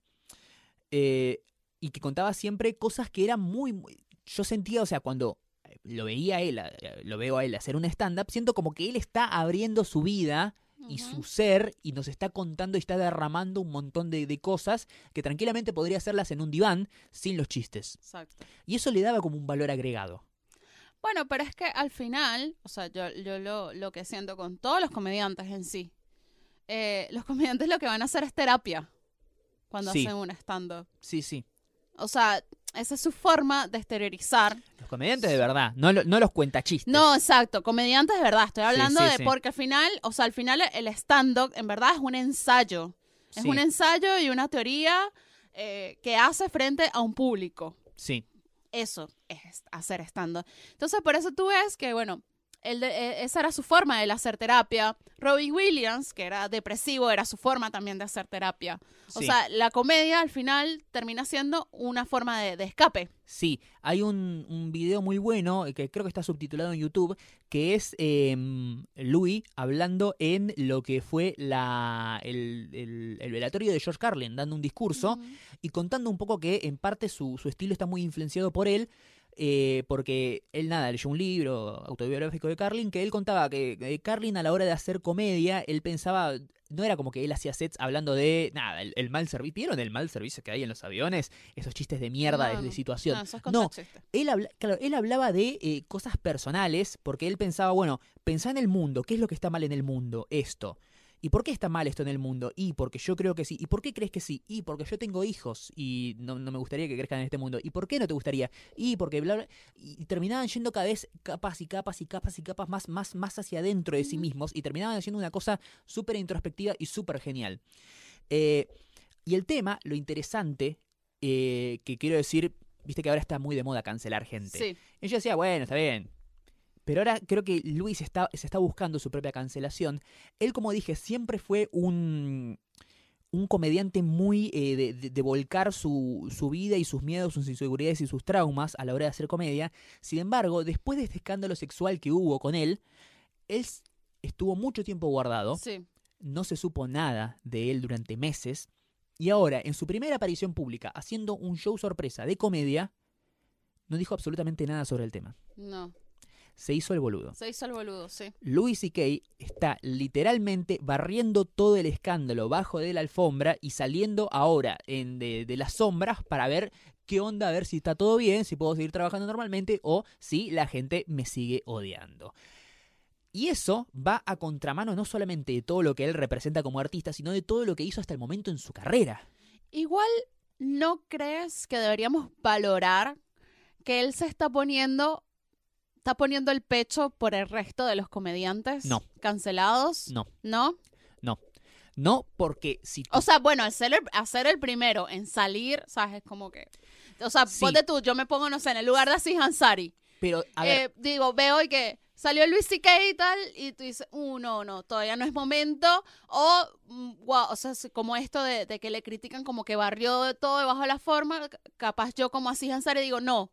Eh, y que contaba siempre cosas que eran muy, muy- Yo sentía, o sea, cuando lo veía a él, eh, lo veo a él hacer un stand-up, siento como que él está abriendo su vida y su ser y nos está contando y está derramando un montón de, de cosas que tranquilamente podría hacerlas en un diván sin los chistes. Exacto. Y eso le daba como un valor agregado. Bueno, pero es que al final, o sea, yo, yo lo, lo que siento con todos los comediantes en sí, eh, los comediantes lo que van a hacer es terapia cuando Sí. hacen un stand-up. Sí, sí. O sea, esa es su forma de exteriorizar. Los comediantes de verdad, no, lo- no los cuentachistes. No, exacto, comediantes de verdad. Estoy hablando sí, de sí. porque al final, o sea, al final el stand-up en verdad es un ensayo. Es Sí, un ensayo y una teoría eh, que hace frente a un público. Sí, Eso es hacer stand-up. Entonces, por eso tú ves que, bueno, él de- eh, esa era su forma de hacer terapia. Robbie Williams, que era depresivo, era su forma también de hacer terapia. O Sí. sea, la comedia al final termina siendo una forma de, de escape. Sí, hay un, un video muy bueno eh, que creo que está subtitulado en YouTube, que es eh, Louis hablando en lo que fue la, el, el- el velatorio de George Carlin, dando un discurso y contando un poco que en parte su, su estilo está muy influenciado por él. Eh, porque él nada, leyó un libro autobiográfico de Carlin que él contaba que Carlin a la hora de hacer comedia, él pensaba, no era como que él hacía sets hablando de, nada, el, el mal servicio, ¿vieron el mal servicio que hay en los aviones? Esos chistes de mierda No, de situación. No, él, habla- claro, él hablaba de eh, cosas personales porque él pensaba, bueno, pensá en el mundo, ¿qué es lo que está mal en el mundo? Esto. ¿Y por qué está mal esto en el mundo? Y porque yo creo que sí. ¿Y por qué crees que sí? Y porque yo tengo hijos y no, no me gustaría que crezcan en este mundo. ¿Y por qué no te gustaría? Y porque bla, bla. Y terminaban yendo cada vez capas y capas y capas y capas más, más, más hacia adentro de sí mismos y terminaban haciendo una cosa súper introspectiva y súper genial. Eh, y el tema, lo interesante, eh, que quiero decir, viste que ahora está muy de moda cancelar gente. Sí. Y yo decía, bueno, está bien. Pero ahora creo que Luis está, se está buscando su propia cancelación. Él, como dije, siempre fue un, un comediante muy eh, de, de- de volcar su, su vida y sus miedos, sus inseguridades y sus traumas a la hora de hacer comedia. Sin embargo, después de este escándalo sexual que hubo con él, él estuvo mucho tiempo guardado Sí. no se supo nada de él durante meses, y ahora, en su primera aparición pública, haciendo un show sorpresa de comedia, no dijo absolutamente nada sobre el tema. No. Se hizo el boludo. Se hizo el boludo, sí. Louis C.K. está literalmente barriendo todo el escándalo bajo de la alfombra y saliendo ahora en de, de las sombras para ver qué onda, a ver si está todo bien, si puedo seguir trabajando normalmente o si la gente me sigue odiando. Y eso va a contramano no solamente de todo lo que él representa como artista, sino de todo lo que hizo hasta el momento en su carrera. Igual, ¿no crees que deberíamos valorar que él se está poniendo, está poniendo el pecho por el resto de los comediantes No. cancelados? No, ¿No? no porque si tú- O sea, bueno, ser el, el primero en salir, ¿sabes? Es como que... O sea, Sí. ponte tú, yo me pongo, no sé, en el lugar de Aziz Ansari. pero a ver, Eh, digo, veo y que salió Luis C.K. y tal, y tú dices, uh, no, no, todavía no es momento. O, mm, wow, o sea, como esto de, de que le critican como que barrió todo debajo de la forma, capaz yo como Aziz Ansari digo, no,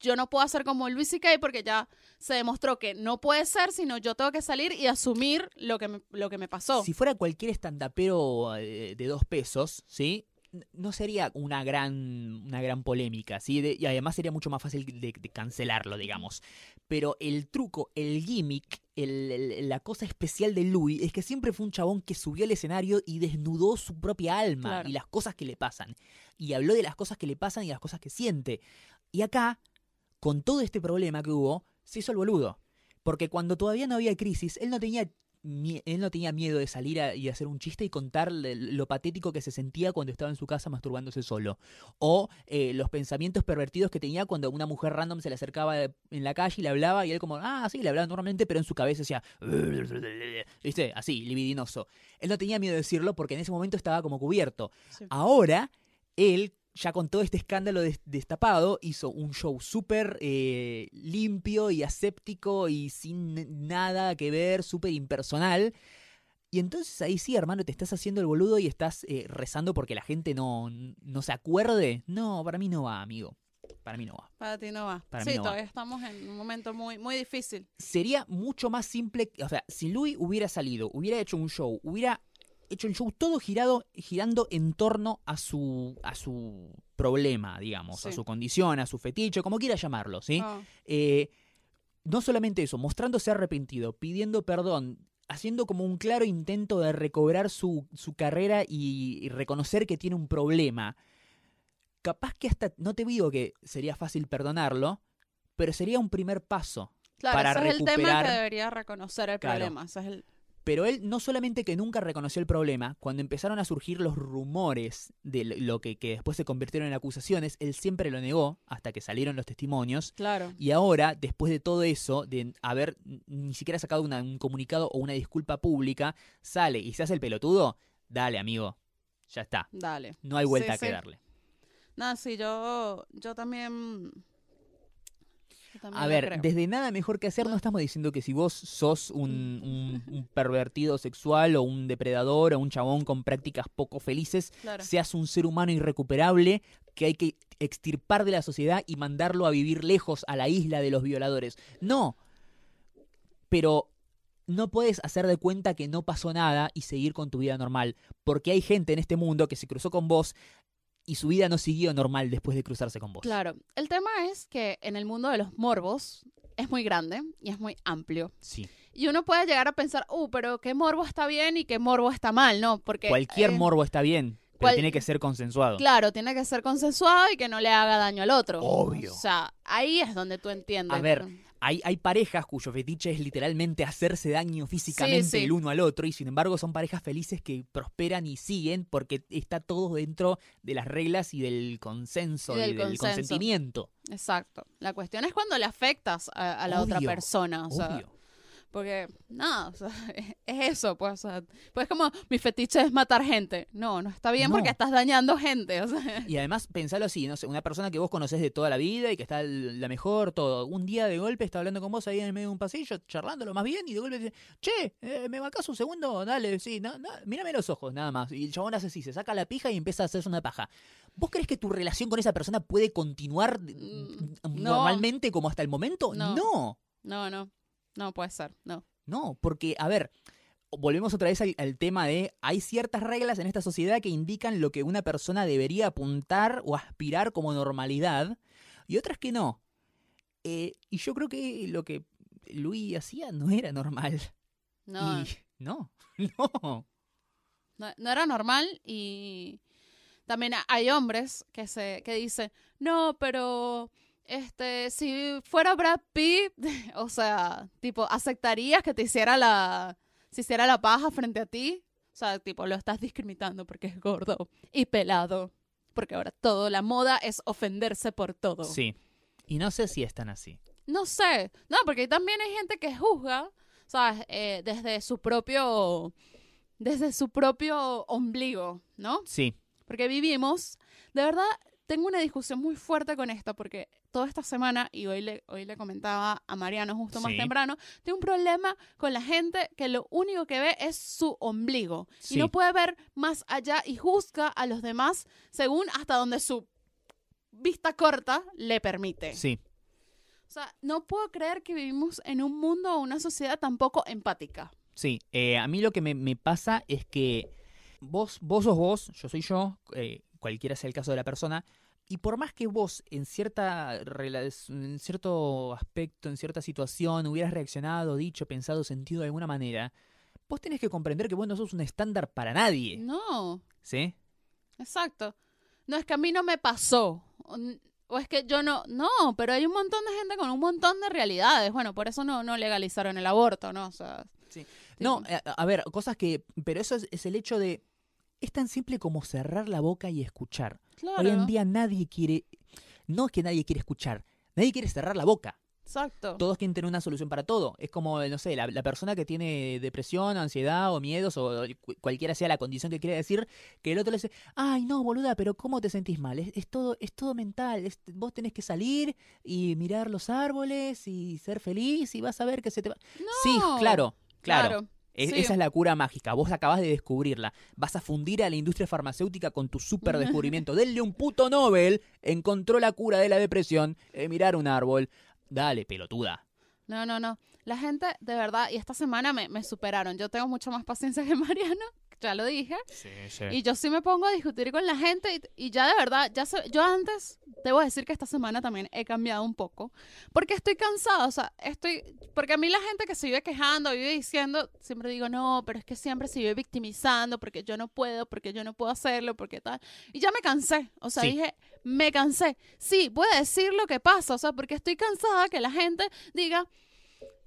yo no puedo hacer como Luis C.K. porque ya se demostró que no puede ser, sino yo tengo que salir y asumir lo que me, lo que me pasó. Si fuera cualquier estandapero eh, de dos pesos, ¿sí? No sería una gran, una gran polémica, ¿sí? De- y además sería mucho más fácil de, de cancelarlo, digamos. Pero el truco, el gimmick, el- el- la cosa especial de Louis es que siempre fue un chabón que subió al escenario y desnudó su propia alma Claro. y las cosas que le pasan. Y habló de las cosas que le pasan y las cosas que siente. Y acá, con todo este problema que hubo, se hizo el boludo. Porque cuando todavía no había crisis, él no tenía, él no tenía miedo de salir a- y hacer un chiste y contar lo patético que se sentía cuando estaba en su casa masturbándose solo. O eh, los pensamientos pervertidos que tenía cuando una mujer random se le acercaba de- en la calle y le hablaba y él como, ah, sí, le hablaba normalmente, pero en su cabeza decía, ¿viste? Así, libidinoso. Él no tenía miedo de decirlo porque en ese momento estaba como cubierto. Sí. Ahora, él, ya con todo este escándalo des- destapado, hizo un show súper eh, limpio y aséptico y sin nada que ver, súper impersonal. Y entonces ahí sí, hermano, te estás haciendo el boludo y estás eh, rezando porque la gente no, no se acuerde. No, para mí no va, amigo. Para mí no va. Para ti no va. Para sí, mí no va. todavía estamos en un momento muy, muy difícil. sería mucho más simple, o sea, si Louis hubiera salido, hubiera hecho un show, hubiera hecho un show todo girado, girando en torno a su, a su problema, digamos, a su condición, a su fetiche, como quiera llamarlo, ¿sí? Ah, Eh, no solamente eso, mostrándose arrepentido, pidiendo perdón, haciendo como un claro intento de recobrar su, su carrera y, y reconocer que tiene un problema. Capaz que hasta, no te digo que sería fácil perdonarlo, pero sería un primer paso. claro, Para ese es el tema recuperar- que debería reconocer el Claro. problema. Ese es el, Pero él no solamente que nunca reconoció el problema, cuando empezaron a surgir los rumores de lo que, que después se convirtieron en acusaciones, él siempre lo negó hasta que salieron los testimonios. claro. Y ahora, después de todo eso, de haber ni siquiera sacado una- un comunicado o una disculpa pública, sale y se hace el pelotudo, dale amigo, ya está, Dale. no hay vuelta Sí, que sí. darle. No, sí, yo, yo también, también A ver, creo. desde nada mejor que hacer no estamos diciendo que si vos sos un, un- un pervertido sexual o un depredador o un chabón con prácticas poco felices, Claro. seas un ser humano irrecuperable que hay que extirpar de la sociedad y mandarlo a vivir lejos a la isla de los violadores. No. Pero no puedes hacer de cuenta que no pasó nada y seguir con tu vida normal, porque hay gente en este mundo que se cruzó con vos y su vida no siguió normal después de cruzarse con vos. Claro. El tema es que en el mundo de los morbos es muy grande y es muy amplio. Sí. Y uno puede llegar a pensar, uh, pero qué morbo está bien y qué morbo está mal, ¿no? Porque Cualquier eh, morbo está bien, pero cual- tiene que ser consensuado. Claro, tiene que ser consensuado y que no le haga daño al otro. Obvio. O sea, ahí es donde tú entiendes. A ver, Hay, hay parejas cuyo fetiche es literalmente hacerse daño físicamente Sí, sí. el uno al otro y sin embargo son parejas felices que prosperan y siguen porque está todo dentro de las reglas y del consenso Y y del consenso. consentimiento. Exacto. La cuestión es cuando le afectas a, a la otra persona. O sea, Obvio. Porque, nada, o sea, es, es eso, pues. O sea, pues como mi fetiche es matar gente. No, no está bien No. porque estás dañando gente. O sea, Y además, pensalo así, no sé, una persona que vos conocés de toda la vida y que está la mejor, todo. Un día de golpe está hablando con vos ahí en el medio de un pasillo, charlándolo más bien, y de golpe dice, che, eh, ¿me bancás un segundo? Dale, sí, na- na- mírame los ojos, nada más. Y el chabón hace así, se saca la pija y empieza a hacerse una paja. ¿Vos crees que tu relación con esa persona puede continuar Mm, mm, no. normalmente como hasta el momento? No. no. no, no. No puede ser. No. No, porque, a ver, volvemos otra vez al, al tema de hay ciertas reglas en esta sociedad que indican lo que una persona debería apuntar o aspirar como normalidad y otras que no. Eh, y yo creo que lo que Luis hacía no era normal. No, Y no, no. no, no era normal y también ha- hay hombres que se que dicen, "No, pero este si fuera Brad Pitt, o sea, tipo aceptarías que te hiciera la se hiciera la paja frente a ti?" O sea, tipo lo estás discriminando porque es gordo y pelado, porque ahora todo la moda es ofenderse por todo. Sí. Y no sé si están así. No sé, no, porque también hay gente que juzga, ¿sabes? Eh, desde su propio, desde su propio ombligo, ¿no? Sí. Porque vivimos, de verdad, tengo una discusión muy fuerte con esto, porque toda esta semana, y hoy le, hoy le comentaba a Mariano justo más Sí. temprano, tengo un problema con la gente que lo único que ve es su ombligo Sí. y no puede ver más allá y juzga a los demás según hasta donde su vista corta le permite. Sí. O sea, no puedo creer que vivimos en un mundo o una sociedad tan poco empática. Sí, eh, a mí lo que me, me pasa es que vos, vos sos vos, yo soy yo, eh, cualquiera sea el caso de la persona, y por más que vos en cierta en cierto aspecto, en cierta situación, hubieras reaccionado, dicho, pensado, sentido de alguna manera, vos tenés que comprender que vos no sos un estándar para nadie, No, ¿sí? exacto. No es que a mí no me pasó. O, es que yo no. No, pero hay un montón de gente con un montón de realidades. Bueno, por eso no, no legalizaron el aborto, ¿no? O sea. Sí. No, a, a ver, cosas que... Pero eso es, es el hecho de... Es tan simple como cerrar la boca y escuchar. claro. Hoy en día nadie quiere... No es que nadie quiere escuchar, nadie quiere cerrar la boca. Exacto. Todos quieren tener una solución para todo. Es como, no sé, la, la persona que tiene depresión, ansiedad o miedos o cu- cualquiera sea la condición que quiere decir, que el otro le dice, ay, no, boluda, pero ¿cómo te sentís mal? Es, es todo, es todo mental. es- vos tenés que salir y mirar los árboles y ser feliz y vas a ver que se te va... Sí, No. claro, claro. Claro. Sí. Esa es la cura mágica. Vos acabás de descubrirla. Vas a fundir a la industria farmacéutica con tu super descubrimiento. Denle un puto Nobel. Encontró la cura de la depresión. eh, mirar un árbol. Dale, pelotuda. No, no, no. La gente, de verdad, y esta semana me, me superaron. Yo tengo mucho más paciencia que Mariano, ya lo dije. Sí, sí. Y yo sí me pongo a discutir con la gente y, y ya de verdad, ya yo antes, debo decir que esta semana también he cambiado un poco, porque estoy cansada, o sea, estoy, porque a mí la gente que se vive quejando, vive diciendo, siempre digo, no, pero es que siempre se vive victimizando, porque yo no puedo, porque yo no puedo hacerlo, porque tal, y ya me cansé, o sea, Sí. dije, me cansé, sí, voy a decir lo que pasa, o sea, porque estoy cansada que la gente diga,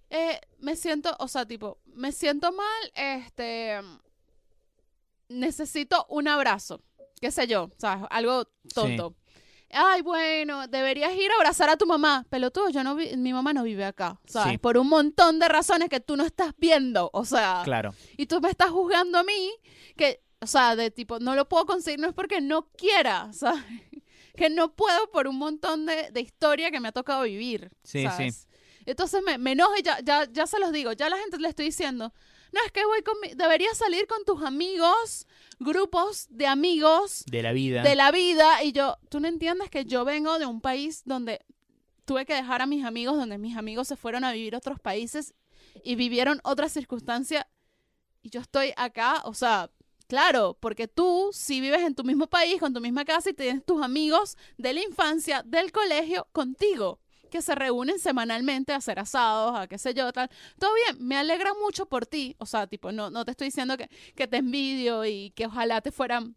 eh, me siento, o sea, tipo, me siento mal, este, necesito un abrazo, qué sé yo, ¿sabes? Algo tonto. Ay, bueno, deberías ir a abrazar a tu mamá. Pelotudo, yo no vi- mi mamá no vive acá, ¿sabes? Sí. Por un montón de razones que tú no estás viendo, o sea, Claro. y tú me estás juzgando a mí que, o sea, de tipo, no lo puedo conseguir, no es porque no quiera, ¿sabes? que no puedo por un montón de, de historia que me ha tocado vivir. Sí, ¿sabes? Entonces me, me enojo y ya, ya, ya se los digo, ya a la gente le estoy diciendo, no, es que voy con mi, deberías salir con tus amigos, grupos de amigos De la vida. de la vida. Y yo, tú no entiendes que yo vengo de un país donde tuve que dejar a mis amigos, donde mis amigos se fueron a vivir a otros países y vivieron otras circunstancias. Y yo estoy acá, o sea, claro, porque tú si vives en tu mismo país, con tu misma casa y tienes tus amigos de la infancia, del colegio, contigo que se reúnen semanalmente a hacer asados, a qué sé yo, tal. Todo bien, me alegra mucho por ti. O sea, tipo, no, no te estoy diciendo que, que te envidio y que ojalá te fueran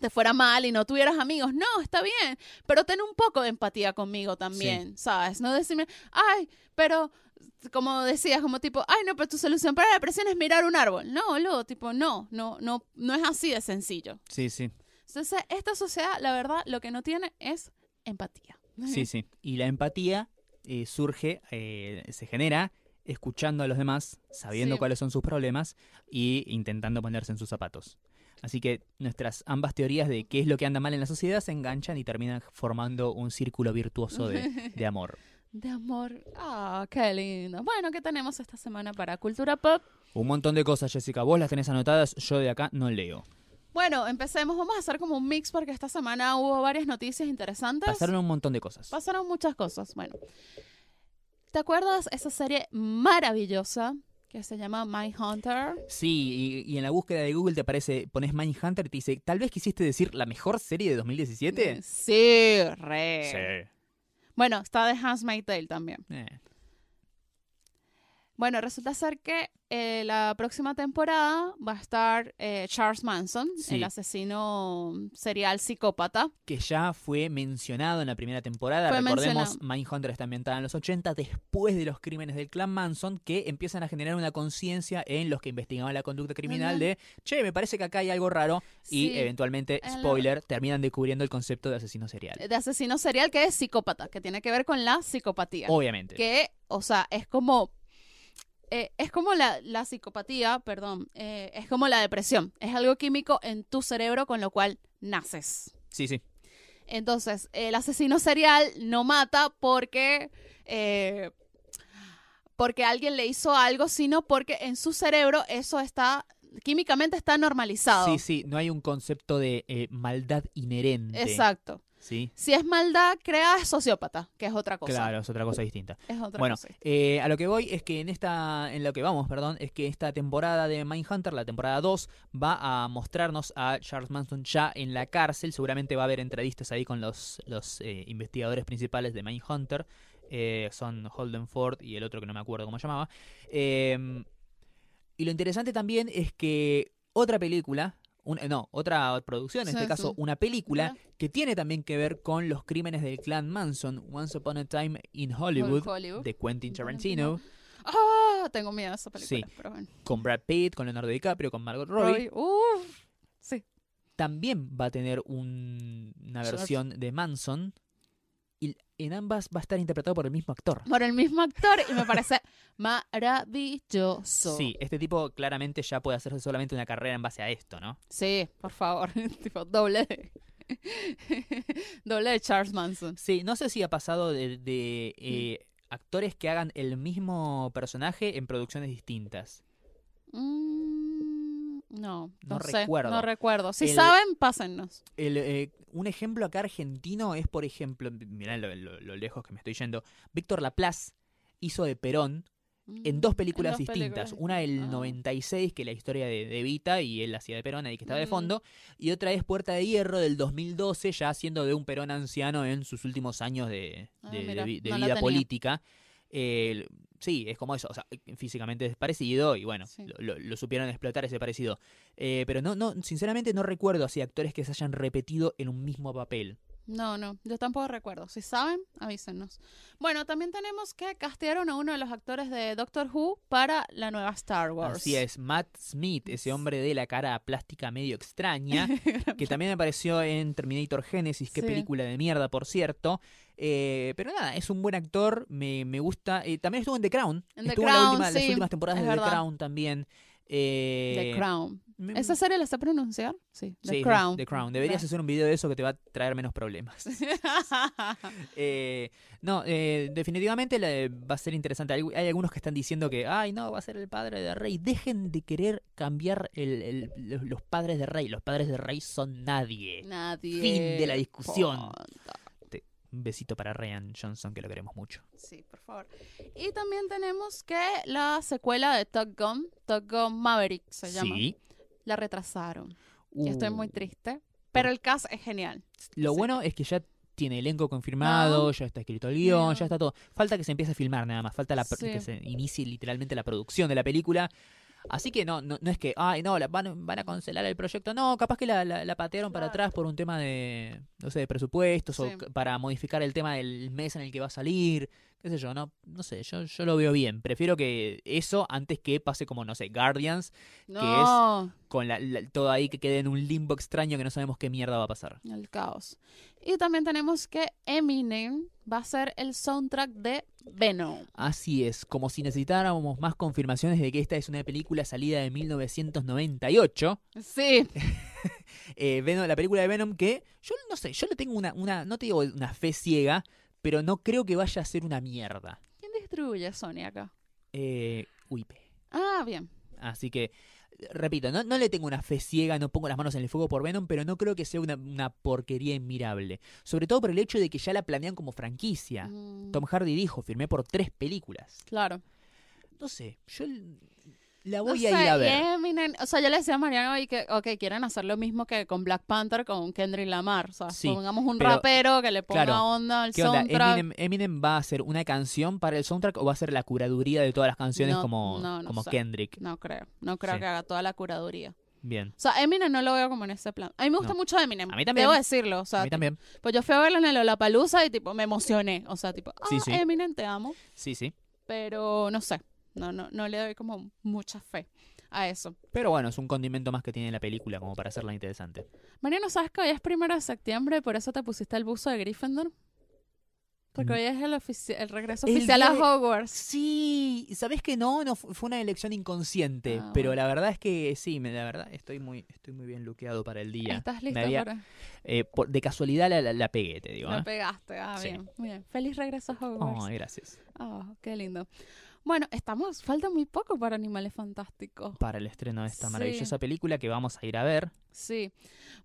te fuera mal y no tuvieras amigos. No, está bien, pero ten un poco de empatía conmigo también, ¿sabes? No decirme, ay, pero como decías, como tipo, ay, no, pero tu solución para la depresión es mirar un árbol. No, luego, tipo, no, no, no, no es así de sencillo. Sí, sí. Entonces, esta sociedad, la verdad, lo que no tiene es empatía. Sí, sí. Y la empatía eh, surge, eh, se genera escuchando a los demás, sabiendo Sí. cuáles son sus problemas y intentando ponerse en sus zapatos. Así que nuestras ambas teorías de qué es lo que anda mal en la sociedad se enganchan y terminan formando un círculo virtuoso de, de amor. De amor. Ah, qué lindo. Bueno, ¿qué tenemos esta semana para Cultura Pop? Un montón de cosas, Jessica. Vos las tenés anotadas, yo de acá no leo. Bueno, empecemos. Vamos a hacer como un mix porque esta semana hubo varias noticias interesantes. Pasaron un montón de cosas. Pasaron muchas cosas. Bueno, ¿te acuerdas esa serie maravillosa que se llama My Hunter? Sí, y, y en la búsqueda de Google te aparece, pones Mindhunter y te dice, tal vez quisiste decir la mejor serie de 2017. Sí, re. Bueno, está de Handmaid's Tale también. Eh, Bueno, resulta ser que eh, la próxima temporada va a estar eh, Charles Manson, Sí. el asesino serial psicópata. que ya fue mencionado en la primera temporada. Fue Recordemos, mencionado. Mindhunter está ambientada en los 80, después de los crímenes del clan Manson, que empiezan a generar una conciencia en los que investigaban la conducta criminal de, che, me parece que acá hay algo raro, y eventualmente, spoiler, terminan descubriendo el concepto de asesino serial. De asesino serial que es psicópata, que tiene que ver con la psicopatía. Obviamente. que, o sea, es como, eh, es como la, la psicopatía, perdón, eh, es como la depresión, es algo químico en tu cerebro con lo cual naces. Sí, sí. Entonces, el asesino serial no mata porque, eh, porque alguien le hizo algo, sino porque en su cerebro eso está, químicamente está normalizado. Sí, sí, no hay un concepto de eh, maldad inherente. Exacto. Sí, Si es maldad, crea sociópata, que es otra cosa. claro, es otra cosa distinta. Es otra Bueno, cosa. eh, a lo que voy es que en esta, en lo que vamos, perdón, es que esta temporada de Mindhunter, la temporada 2, va a mostrarnos a Charles Manson ya en la cárcel. Seguramente va a haber entrevistas ahí con los, los eh, investigadores principales de Mindhunter. Eh, son Holden Ford y el otro que no me acuerdo cómo llamaba. Eh, y lo interesante también es que otra película, un- eh, no, otra producción, en Sí, este caso sí. una película, que tiene también que ver con los crímenes del clan Manson, Once Upon a Time in Hollywood, Hollywood. de Quentin Tarantino. Ah, tengo miedo de esa película, Sí. pero bueno. con Brad Pitt, con Leonardo DiCaprio, con Margot Robbie, Robbie, uf, sí. también va a tener un- una versión de Manson. Y en ambas va a estar interpretado por el mismo actor. Por el mismo actor y me parece maravilloso. Sí, este tipo claramente ya puede hacerse solamente una carrera en base a esto, ¿no? Sí, por favor. tipo, doble de. doble de Charles Manson. Sí, no sé si ha pasado de, de, eh, actores que hagan el mismo personaje en producciones distintas. Mm, no, No no, sé. recuerdo. No recuerdo. Si El- saben, pásennos. El, eh, un ejemplo acá argentino es, por ejemplo, mirá lo, lo- lo lejos que me estoy yendo, Víctor Laplace hizo de Perón en dos películas distintas. películas Una del Ah. 96, que es la historia de, de Evita, y él hacía de Perón, ahí que estaba de Mm. fondo. Y otra es Puerta de Hierro del 2012, ya haciendo de un Perón anciano en sus últimos años de, Ah, de- de mira, vi- de no la vida política. Eh, sí, es como eso, o sea, físicamente es parecido y bueno, Sí. lo, lo- lo supieron explotar ese parecido. Eh, pero no, no, sinceramente no recuerdo así actores que se hayan repetido en un mismo papel. No, no, yo tampoco recuerdo. Si saben, avísenos. Bueno, también tenemos que castearon a uno de los actores de Doctor Who para la nueva Star Wars. Así es, Matt Smith, ese hombre de la cara plástica medio extraña, que también apareció en Terminator Genesis, qué Sí. película de mierda, por cierto. Eh, pero nada, es un buen actor, me, me gusta. Eh, también estuvo en The Crown, En The estuvo en la Crown, las sí, últimas temporadas es de The. Crown también. Eh, The Crown. me- ¿Esa serie la sé pronunciar? Sí, The sí, Crown. The Crown. Deberías hacer un video de eso que te va a traer menos problemas. Eh, no, eh, definitivamente va a ser interesante. Hay, hay algunos que están diciendo que, ay, no, va a ser el padre de Rey. Dejen de querer cambiar el- el- los- padres de Rey. Los padres de Rey son nadie. Nadie. Fin de la discusión. Un besito para Ryan Johnson, que lo queremos mucho. Sí, por favor. Y también tenemos que la secuela de Top Gun, Top Gun Maverick se llama, Sí. la retrasaron. Y estoy muy Uh, triste. Pero el cast es genial. Lo Sí. bueno es que ya tiene elenco confirmado, No. ya está escrito el guion, No. ya está todo. Falta que se empiece a filmar nada más, falta la Sí. que se inicie literalmente la producción de la película. Así que no, no, no es que, ay, no, la van, van a cancelar el proyecto. No, capaz que la, la- la patearon para atrás por un tema de, no sé, de presupuestos o Sí. para modificar el tema del mes en el que va a salir. Qué sé yo, no, no sé, yo, yo lo veo bien. Prefiero que eso antes que pase como, no sé, Guardians, No, con la, la- todo ahí que quede en un limbo extraño que no sabemos qué mierda va a pasar. el caos. Y también tenemos que Eminem va a ser el soundtrack de Venom. Así es, como si necesitáramos más confirmaciones de que esta es una película salida de 1998. Sí, Eh, Venom- la película de Venom que yo no sé, yo le tengo una, una, no te digo una fe ciega, pero no creo que vaya a ser una mierda. ¿quién distribuye Sony acá? Eh, UIP. Ah, bien. Así que, repito, no, no le tengo una fe ciega, no pongo las manos en el fuego por Venom, pero no creo que sea una, una porquería inmirable. Sobre todo por el hecho de que ya la planean como franquicia. Mm, Tom Hardy dijo, firmé por tres películas. claro. No sé, yo la No voy sé, a ir a ver. Eminem, o sea, yo le decía a Mariano hoy que, ok, quieren hacer lo mismo que con Black Panther, con Kendrick Lamar. O sea, Sí, pongamos un pero, rapero que le ponga claro, onda al ¿Qué onda? soundtrack. Eminem, Eminem va a hacer una canción para el soundtrack o va a hacer la curaduría de todas las canciones No, como, no, no como sé. Kendrick? No creo, no creo Sí. que haga toda la curaduría. Bien. O sea, Eminem no lo veo como en ese plan. A mí me gusta No. mucho Eminem. A mí también. Debo decirlo. O sea, a mí también. Pues yo fui a verlo en el Lollapalooza y tipo me emocioné. O sea, tipo, ah, Sí, sí. Eminem, te amo. Sí, sí. Pero no sé. No, no, no le doy como mucha fe a eso. Pero bueno, es un condimento más que tiene la película como para hacerla interesante. Mariano, ¿sabes que hoy es primero de septiembre? Por eso te pusiste el buzo de Gryffindor. Porque Mm. hoy es el, regreso El oficial a Hogwarts. Sí, ¿sabés que no? no fu- fue una elección inconsciente, Ah, pero bueno. la verdad es que sí, me- la verdad estoy muy estoy muy bien luqueado para el día. ¿Estás listo había- para...? eh, por- de casualidad la, la- la pegué, te digo. Lo ¿eh? pegaste. Ah, Sí. bien. Muy bien. Feliz regreso a Hogwarts. Ay, gracias. Ah, qué lindo. Bueno, estamos... Falta muy poco para Animales Fantásticos. Para el estreno de esta Sí. maravillosa película que vamos a ir a ver. Sí.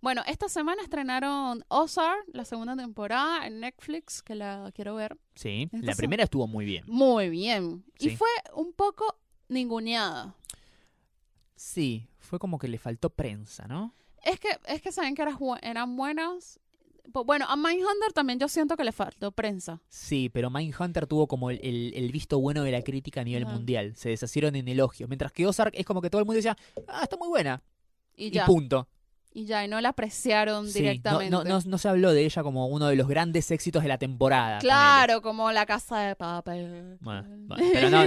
Bueno, esta semana estrenaron Ozark, la segunda temporada, en Netflix, que la quiero ver. Sí, la primera estuvo muy bien. Muy bien. Y fue un poco ninguneada. Sí, fue como que le faltó prensa, ¿no? Es que, es que saben que eran buenas. Bueno, a Mindhunter también yo siento que le faltó prensa. Sí, pero Mindhunter tuvo como el, el- el visto bueno de la crítica a nivel Ajá. mundial. Se deshacieron en elogios. Mientras que Ozark es como que todo el mundo decía, ah, está muy buena. Y Y, ya. punto. Y ya, y no la apreciaron Sí, directamente. No, no, no se habló de ella como uno de los grandes éxitos de la temporada. claro, como la casa de papel. Bueno, bueno, pero no,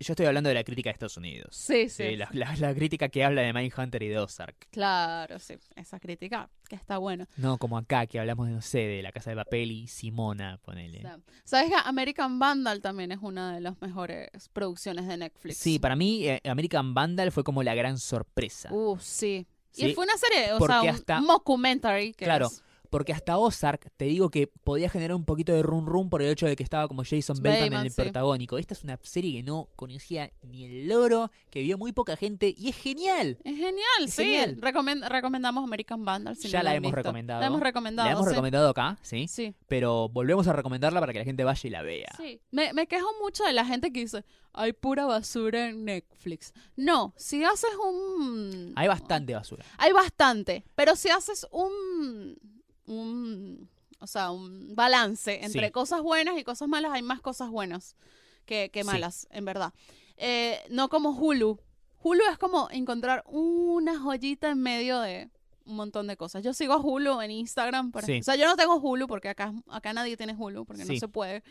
Yo estoy hablando de la crítica de Estados Unidos. Sí, sí. Sí, la, la- la crítica que habla de Mindhunter y de Ozark. Claro, sí. Esa crítica que está buena. No como acá que hablamos de, no sé, de La Casa de Papel y Simona, ponele. ¿Sabes que American Vandal también es una de las mejores producciones de Netflix? Sí, para mí eh, American Vandal fue como la gran sorpresa. Uh, sí. Sí, Y fue una serie, o sea, un hasta- mockumentary. Que Claro. es- Porque hasta Ozark, te digo que podía generar un poquito de run run por el hecho de que estaba como Jason Bateman en el sí. protagónico. Esta es una serie que no conocía ni el loro, que vio muy poca gente y es genial. Es genial, Es sí. genial. Recomend- recomendamos American Vandal. si Ya no la hemos visto. recomendado. La hemos recomendado. la hemos sí. recomendado acá, ¿sí? Sí. Pero volvemos a recomendarla para que la gente vaya y la vea. Sí. Me, me quejo mucho de la gente que dice, hay pura basura en Netflix. No, si haces un... Hay bastante basura. Hay bastante, pero si haces un... un o sea, un balance entre Sí. cosas buenas y cosas malas, hay más cosas buenas que, que Sí. malas, en verdad. Eh, no como Hulu. Hulu es como encontrar una joyita en medio de un montón de cosas. Yo sigo a Hulu en Instagram. por Sí. O sea, yo no tengo Hulu porque acá, acá nadie tiene Hulu porque no se puede.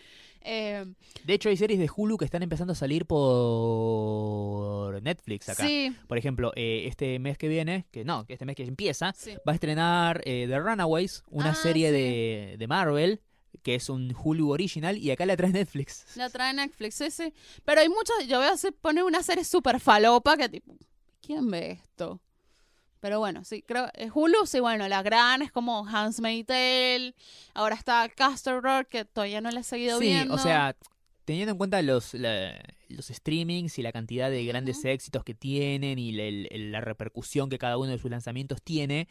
Eh, De hecho, hay series de Hulu que están empezando a salir por Netflix acá. sí, Por ejemplo, eh, este mes que viene, que no, que este mes que empieza, va a estrenar eh, The Runaways, una Ah, serie de, de Marvel, que es un Hulu original, y acá la trae Netflix. La trae Netflix, sí. Pero hay muchos, yo veo así, pone una serie súper falopa que tipo, ¿quién ve esto? Pero bueno, sí, creo. eh, Hulu, sí, bueno, la gran es como Hans Tale. Ahora está Castle Rock, que todavía no la he seguido Sí, viendo. o sea, teniendo en cuenta los, la- los streamings y la cantidad de grandes éxitos que tienen y la, el- el- la repercusión que cada uno de sus lanzamientos tiene,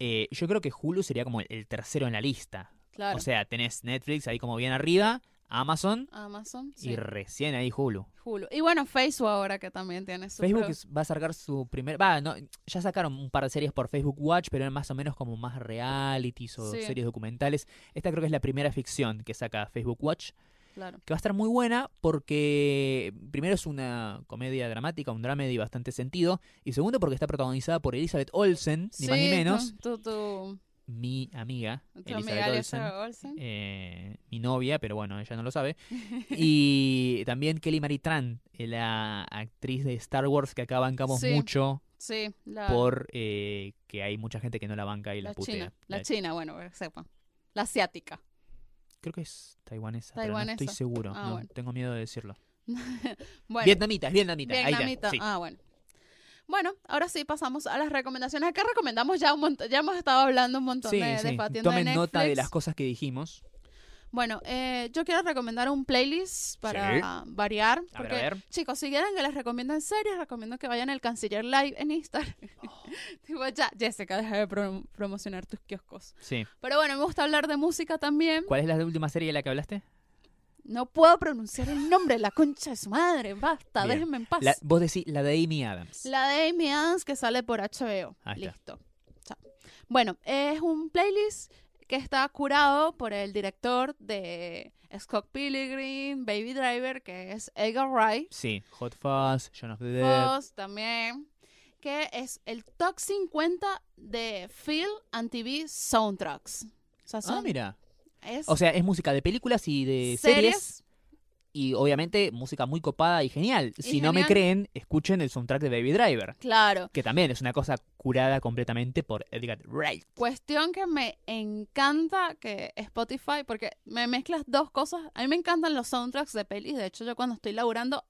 eh, yo creo que Hulu sería como el, el tercero en la lista. claro. O sea, tenés Netflix ahí como bien arriba, Amazon Amazon, sí. y recién ahí Hulu. Hulu. Y bueno, Facebook ahora que también tiene su. Facebook pro- va a sacar su primer... Va, no, ya sacaron un par de series por Facebook Watch, pero eran más o menos como más realities o Sí. series documentales. Esta creo que es la primera ficción que saca Facebook Watch. Claro. que va a estar muy buena porque primero es una comedia dramática, un dramedy bastante sentido, y segundo porque está protagonizada por Elizabeth Olsen, ni más ni menos, Tu, tu, tu- mi amiga Elizabeth amiga Olsen, eh, mi novia, pero bueno, ella no lo sabe, y también Kelly Marie Tran, eh, la actriz de Star Wars que acá bancamos Sí, mucho Sí, la, por eh, que hay mucha gente que no la banca y la, la putea. china. La La- china, bueno, sepa. La asiática. Creo que es taiwanesa, pero no estoy seguro, Ah, no, bueno. tengo miedo de decirlo. Bueno, Vietnamita, es vietnamita, ahí vietnamita. sí. Ah, bueno. Bueno, ahora sí pasamos a las recomendaciones. Acá recomendamos ya un montón, ya hemos estado hablando un montón Sí, de, de sí. De Tomen nota de las cosas que dijimos. Bueno, eh, yo quiero recomendar un playlist para variar. A ver, Porque, a ver. chicos, si quieren que les recomienden series, recomiendo que vayan al Canciller Live en Instagram. Oh. Ya, Jessica, deja de prom- promocionar tus kioscos. Sí. Pero bueno, me gusta hablar de música también. ¿Cuál es la última serie de la que hablaste? No puedo pronunciar el nombre, la concha de su madre. Basta, Bien. déjenme en paz. La- vos decís la de Amy Adams. La de Amy Adams que sale por HBO. Ahí. Listo. Chao. Bueno, es un playlist que está curado por el director de Scott Pilgrim, Baby Driver, que es Edgar Wright. Sí. Hot Fuzz, John of the Dead. Foss también. Que es el top 50 de Film and TV Soundtracks. O sea, Ah, mira. Es O sea, es música de películas y de series. series. Y obviamente música muy copada y genial. Y si no me creen, escuchen el soundtrack de Baby Driver. Claro. Que también es una cosa curada completamente por Edgar Wright. Cuestión que me encanta que Spotify, porque me mezclas dos cosas. A mí me encantan los soundtracks de pelis. De hecho, yo cuando estoy laburando,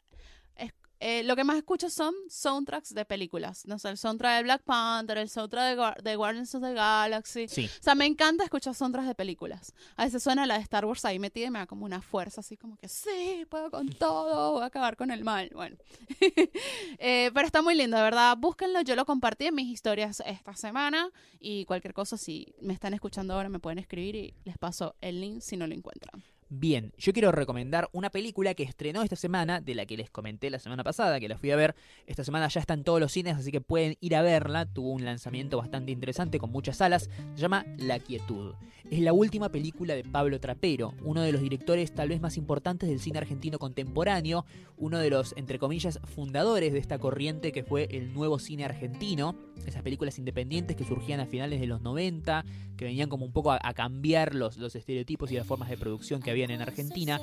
eh, lo que más escucho son soundtracks de películas. No sé, el soundtrack de Black Panther, el soundtrack de, de Guardians of the Galaxy. Sí. O sea, me encanta escuchar soundtracks de películas. A veces suena la de Star Wars ahí metida y me da como una fuerza, así como que sí, puedo con todo, voy a acabar con el mal. Bueno. Eh, pero está muy lindo, de verdad. Búsquenlo, yo lo compartí en mis historias esta semana y cualquier cosa, si me están escuchando ahora, me pueden escribir y les paso el link si no lo encuentran. Bien, yo quiero recomendar una película que estrenó esta semana, de la que les comenté la semana pasada, que la fui a ver. Esta semana ya está en todos los cines, así que pueden ir a verla. Tuvo un lanzamiento bastante interesante con muchas salas. Se llama La Quietud. Es la última película de Pablo Trapero, uno de los directores tal vez más importantes del cine argentino contemporáneo, uno de los, entre comillas, fundadores de esta corriente que fue el nuevo cine argentino. Esas películas independientes que surgían a finales de los 90, que venían como un poco a, a cambiar los, los estereotipos y las formas de producción que en Argentina.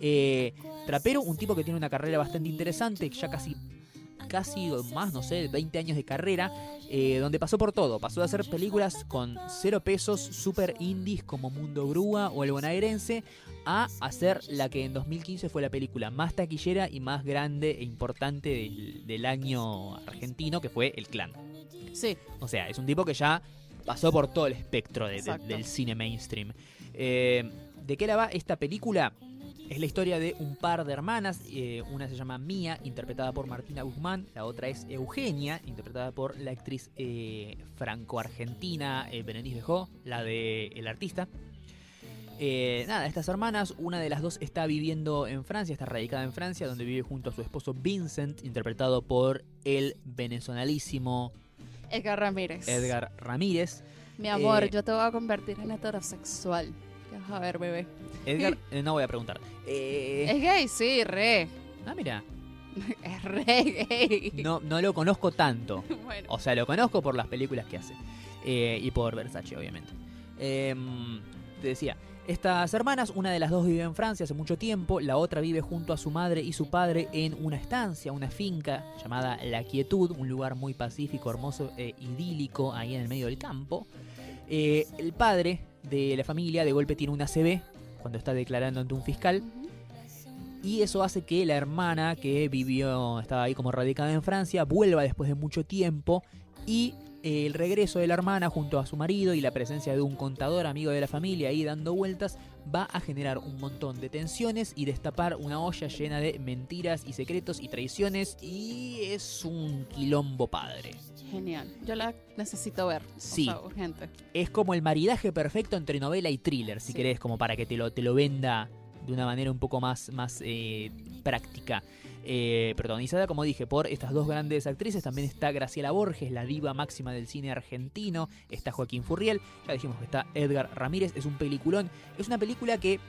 Eh, Trapero, un tipo que tiene una carrera bastante interesante, ya casi casi más, no sé, 20 años de carrera, eh, donde pasó por todo. Pasó de hacer películas con cero pesos, super indies como Mundo Grúa o El Bonaerense, a hacer la que en 2015 fue la película más taquillera y más grande e importante del, del año argentino, que fue El Clan. Sí, O sea, es un tipo que ya pasó por todo el espectro de- de- Exacto. del cine mainstream. Eh, ¿De qué la va esta película? Es la historia de un par de hermanas. eh, una se llama Mía, interpretada por Martina Guzmán. La otra es Eugenia, interpretada por la actriz eh, franco-argentina eh, Berenice Bejó, la de El Artista. Eh, nada, estas hermanas, una de las dos está viviendo en Francia, está radicada en Francia, donde vive junto a su esposo Vincent, interpretado por el venezonalísimo Edgar Ramírez. Edgar Ramírez. Mi amor, yo te voy a convertir en heterosexual. ¿Qué vas a ver, bebé? Edgar, eh, no voy a preguntar. Eh, Es gay, sí, re. ah, mira, Es re gay. no, no lo conozco tanto. Bueno. O sea, lo conozco por las películas que hace. Eh, y por Versace, obviamente. Em, te decía, estas hermanas, una de las dos vive en Francia hace mucho tiempo, la otra vive junto a su madre y su padre en una estancia, una finca llamada La Quietud, un lugar muy pacífico, hermoso e idílico ahí en el medio del campo. Eh, el padre de la familia de golpe tiene una CB cuando está declarando ante un fiscal. Y eso hace que la hermana que vivió, estaba ahí como radicada en Francia, vuelva después de mucho tiempo y eh, el regreso de la hermana junto a su marido y la presencia de un contador amigo de la familia ahí dando vueltas va a generar un montón de tensiones y destapar una olla llena de mentiras y secretos y traiciones y es un quilombo padre. Genial. Yo la necesito ver. o Sí. sea, urgente. Es como el maridaje perfecto entre novela y thriller, si Sí. querés, como para que te lo, te lo venda de una manera un poco más, más eh, práctica. Eh, protagonizada, como dije, por estas dos grandes actrices. También está Graciela Borges, la diva máxima del cine argentino. Está Joaquín Furriel. Ya dijimos que está Edgar Ramírez. Es un peliculón. Es una película que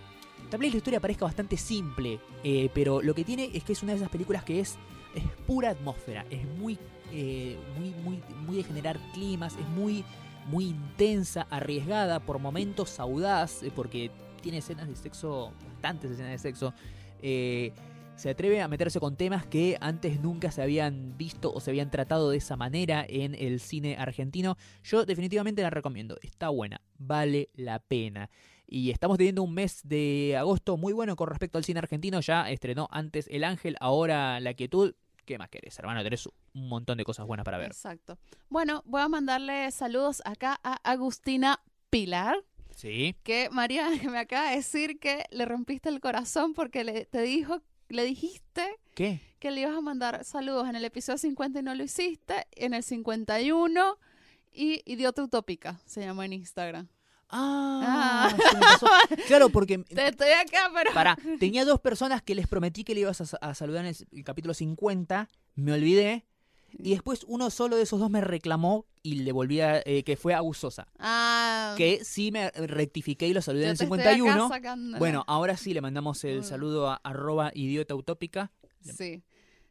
tal vez la historia parezca bastante simple, eh, pero lo que tiene es que es una de esas películas que es, es pura atmósfera. Es muy, eh, muy, muy, muy de generar climas. Es muy, muy intensa, arriesgada, por momentos audaz, eh, porque tiene escenas de sexo, bastantes escenas de sexo. Eh, se atreve a meterse con temas que antes nunca se habían visto o se habían tratado de esa manera en el cine argentino. Yo definitivamente la recomiendo. Está buena, vale la pena. Y estamos teniendo un mes de agosto muy bueno con respecto al cine argentino. Ya estrenó antes El Ángel, ahora La Quietud. ¿Qué más querés, hermano? Tenés un montón de cosas buenas para ver. Exacto. Bueno, voy a mandarle saludos acá a Agustina Pilar. Sí. que María me acaba de decir que le rompiste el corazón porque le, te dijo, le dijiste ¿Qué? que le ibas a mandar saludos en el episodio 50 y no lo hiciste, en el 51 y Idiota Utópica se llama en Instagram. Ah, Ah. se me pasó. Claro, porque Te estoy acá, pero... Pará, tenía dos personas que les prometí que le ibas a, sa- a saludar en el, el capítulo 50, me olvidé, y después uno solo de esos dos me reclamó y le volví a, eh, que fue Abusosa, Ah, que sí me rectifiqué y lo saludé en el te estoy acá 51. sacándola. Bueno, ahora sí le mandamos el Mm. saludo a arroba idiota utópica. sí,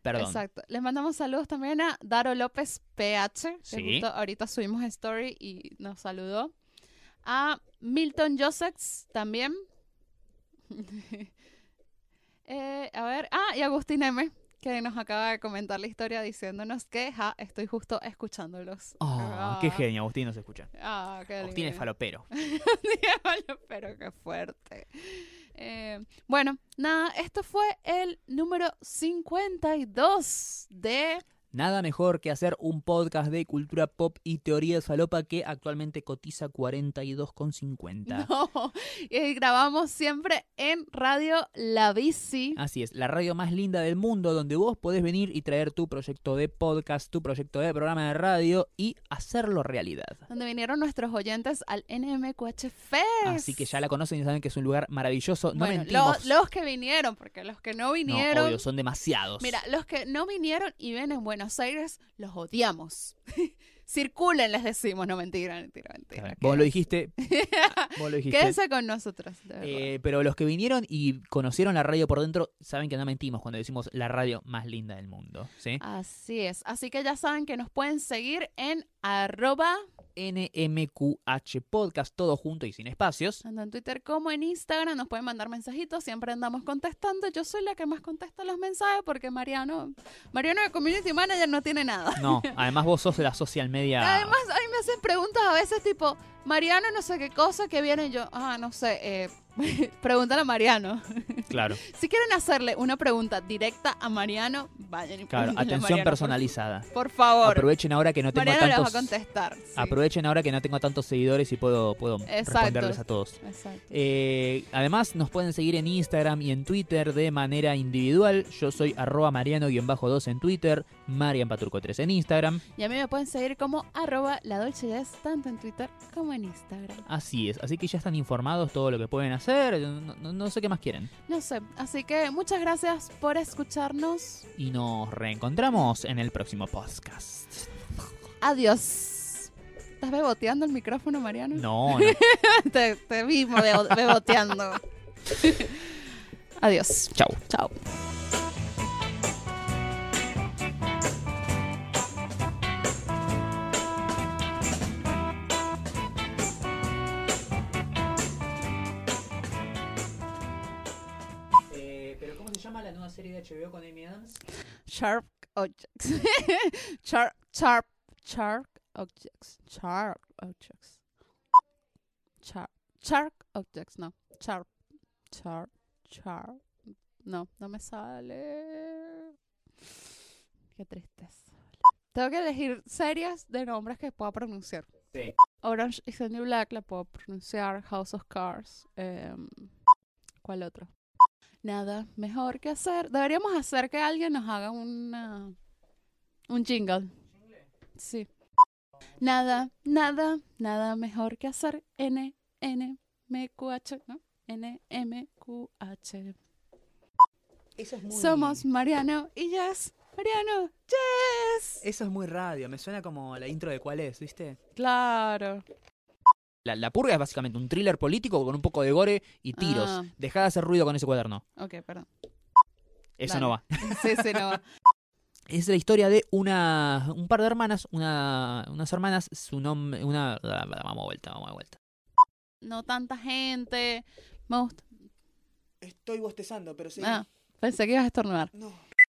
Perdón. exacto. Les mandamos saludos también a Daro López PH, que Sí. justo ahorita subimos story y nos saludó. A Milton Josex también. Eh, a ver, ah, y Agustín M, que nos acaba de comentar la historia diciéndonos que, ja, estoy justo escuchándolos. Ah, qué genio, Agustín nos escucha. Ah, qué Agustín es falopero. Diablo, pero qué fuerte. Eh, bueno, nada, esto fue el número 52 de... Nada mejor que hacer un podcast de cultura pop y teoría de falopa que actualmente cotiza 42,50. No, y grabamos siempre en Radio La Bici. Así es, la radio más linda del mundo donde vos podés venir y traer tu proyecto de podcast, tu proyecto de programa de radio y hacerlo realidad. Donde vinieron nuestros oyentes al NMQH Fest. Así que ya la conocen y saben que es un lugar maravilloso. No Bueno, mentimos. lo- los que vinieron, porque los que no no, vinieron. obvio, son demasiados. Mira, los que no vinieron y ven en Buenos Aires, los odiamos. Circulen, les decimos. No, mentira, mentira, mentira. vos lo dijiste. vos lo dijiste. Quédense con nosotros. Eh, pero los que vinieron y conocieron la radio por dentro saben que no mentimos cuando decimos la radio más linda del mundo. ¿sí? Así es. Así que ya saben que nos pueden seguir en arroba, NMQH Podcast, todo junto y sin espacios. tanto en Twitter como en Instagram. Nos pueden mandar mensajitos. Siempre andamos contestando. Yo soy la que más contesta los mensajes porque Mariano, Mariano de Community Manager no tiene nada. No, además vos sos de la social media. Además, a mí me hacen preguntas a veces tipo, Mariano no sé qué cosa que viene y yo, ah, no sé, eh, pregúntale a Mariano. Claro, Si quieren hacerle una pregunta directa a Mariano, vayan y claro. Atención personalizada. Por, favor. Aprovechen ahora que no tengo Mariano les va a tantos. contestar. sí. Aprovechen ahora que no tengo tantos seguidores y puedo, puedo Exacto. responderles a todos. Exacto. Eh, además, nos pueden seguir en Instagram y en Twitter de manera individual. Yo soy arroba mariano-2 en Twitter, marianpaturco3 en Instagram. Y a mí me pueden seguir como arroba la Dolce Jazz, tanto en Twitter como en Instagram. Así es, así que ya están informados todo lo que pueden hacer. No, no- no sé qué más quieren. No sé, así que muchas gracias por escucharnos. Y nos reencontramos en el próximo podcast. Adiós. ¿Estás beboteando el micrófono, Mariano? No, no. te, te vi bebo- beboteando. Adiós. Chau. Chao. Serie de HBO con Amy Adams? Sharp objects. sharp, sharp, sharp objects. Sharp objects. Sharp, sharp objects. No. Sharp, sharp, sharp. No, no me sale. Qué tristeza. Tengo que elegir series de nombres que pueda pronunciar. Sí. Orange is the New Black la puedo pronunciar. House of Cards. em, ¿Cuál otro? Nada mejor que hacer. Deberíamos hacer que alguien nos haga una, un jingle. Sí. Nada, nada, nada mejor que hacer. N, N, M, Q, H, ¿no? N, M, Q, H. Eso es muy... Somos Mariano y Jess. Mariano, Jess. Eso es muy radio, me suena como la intro de cuál es, ¿viste? Claro. La, la purga es básicamente un thriller político con un poco de gore y tiros. Ah. Dejá de hacer ruido con ese cuaderno. Ok, perdón. Eso Dale. no va. Sí, no. Es la historia de una un par de hermanas, una, unas hermanas, su nombre, una... Vamos a vuelta, vamos a vuelta. No tanta gente. Me gusta. Estoy bostezando, pero sí. Ah, pensé que ibas a estornudar. No.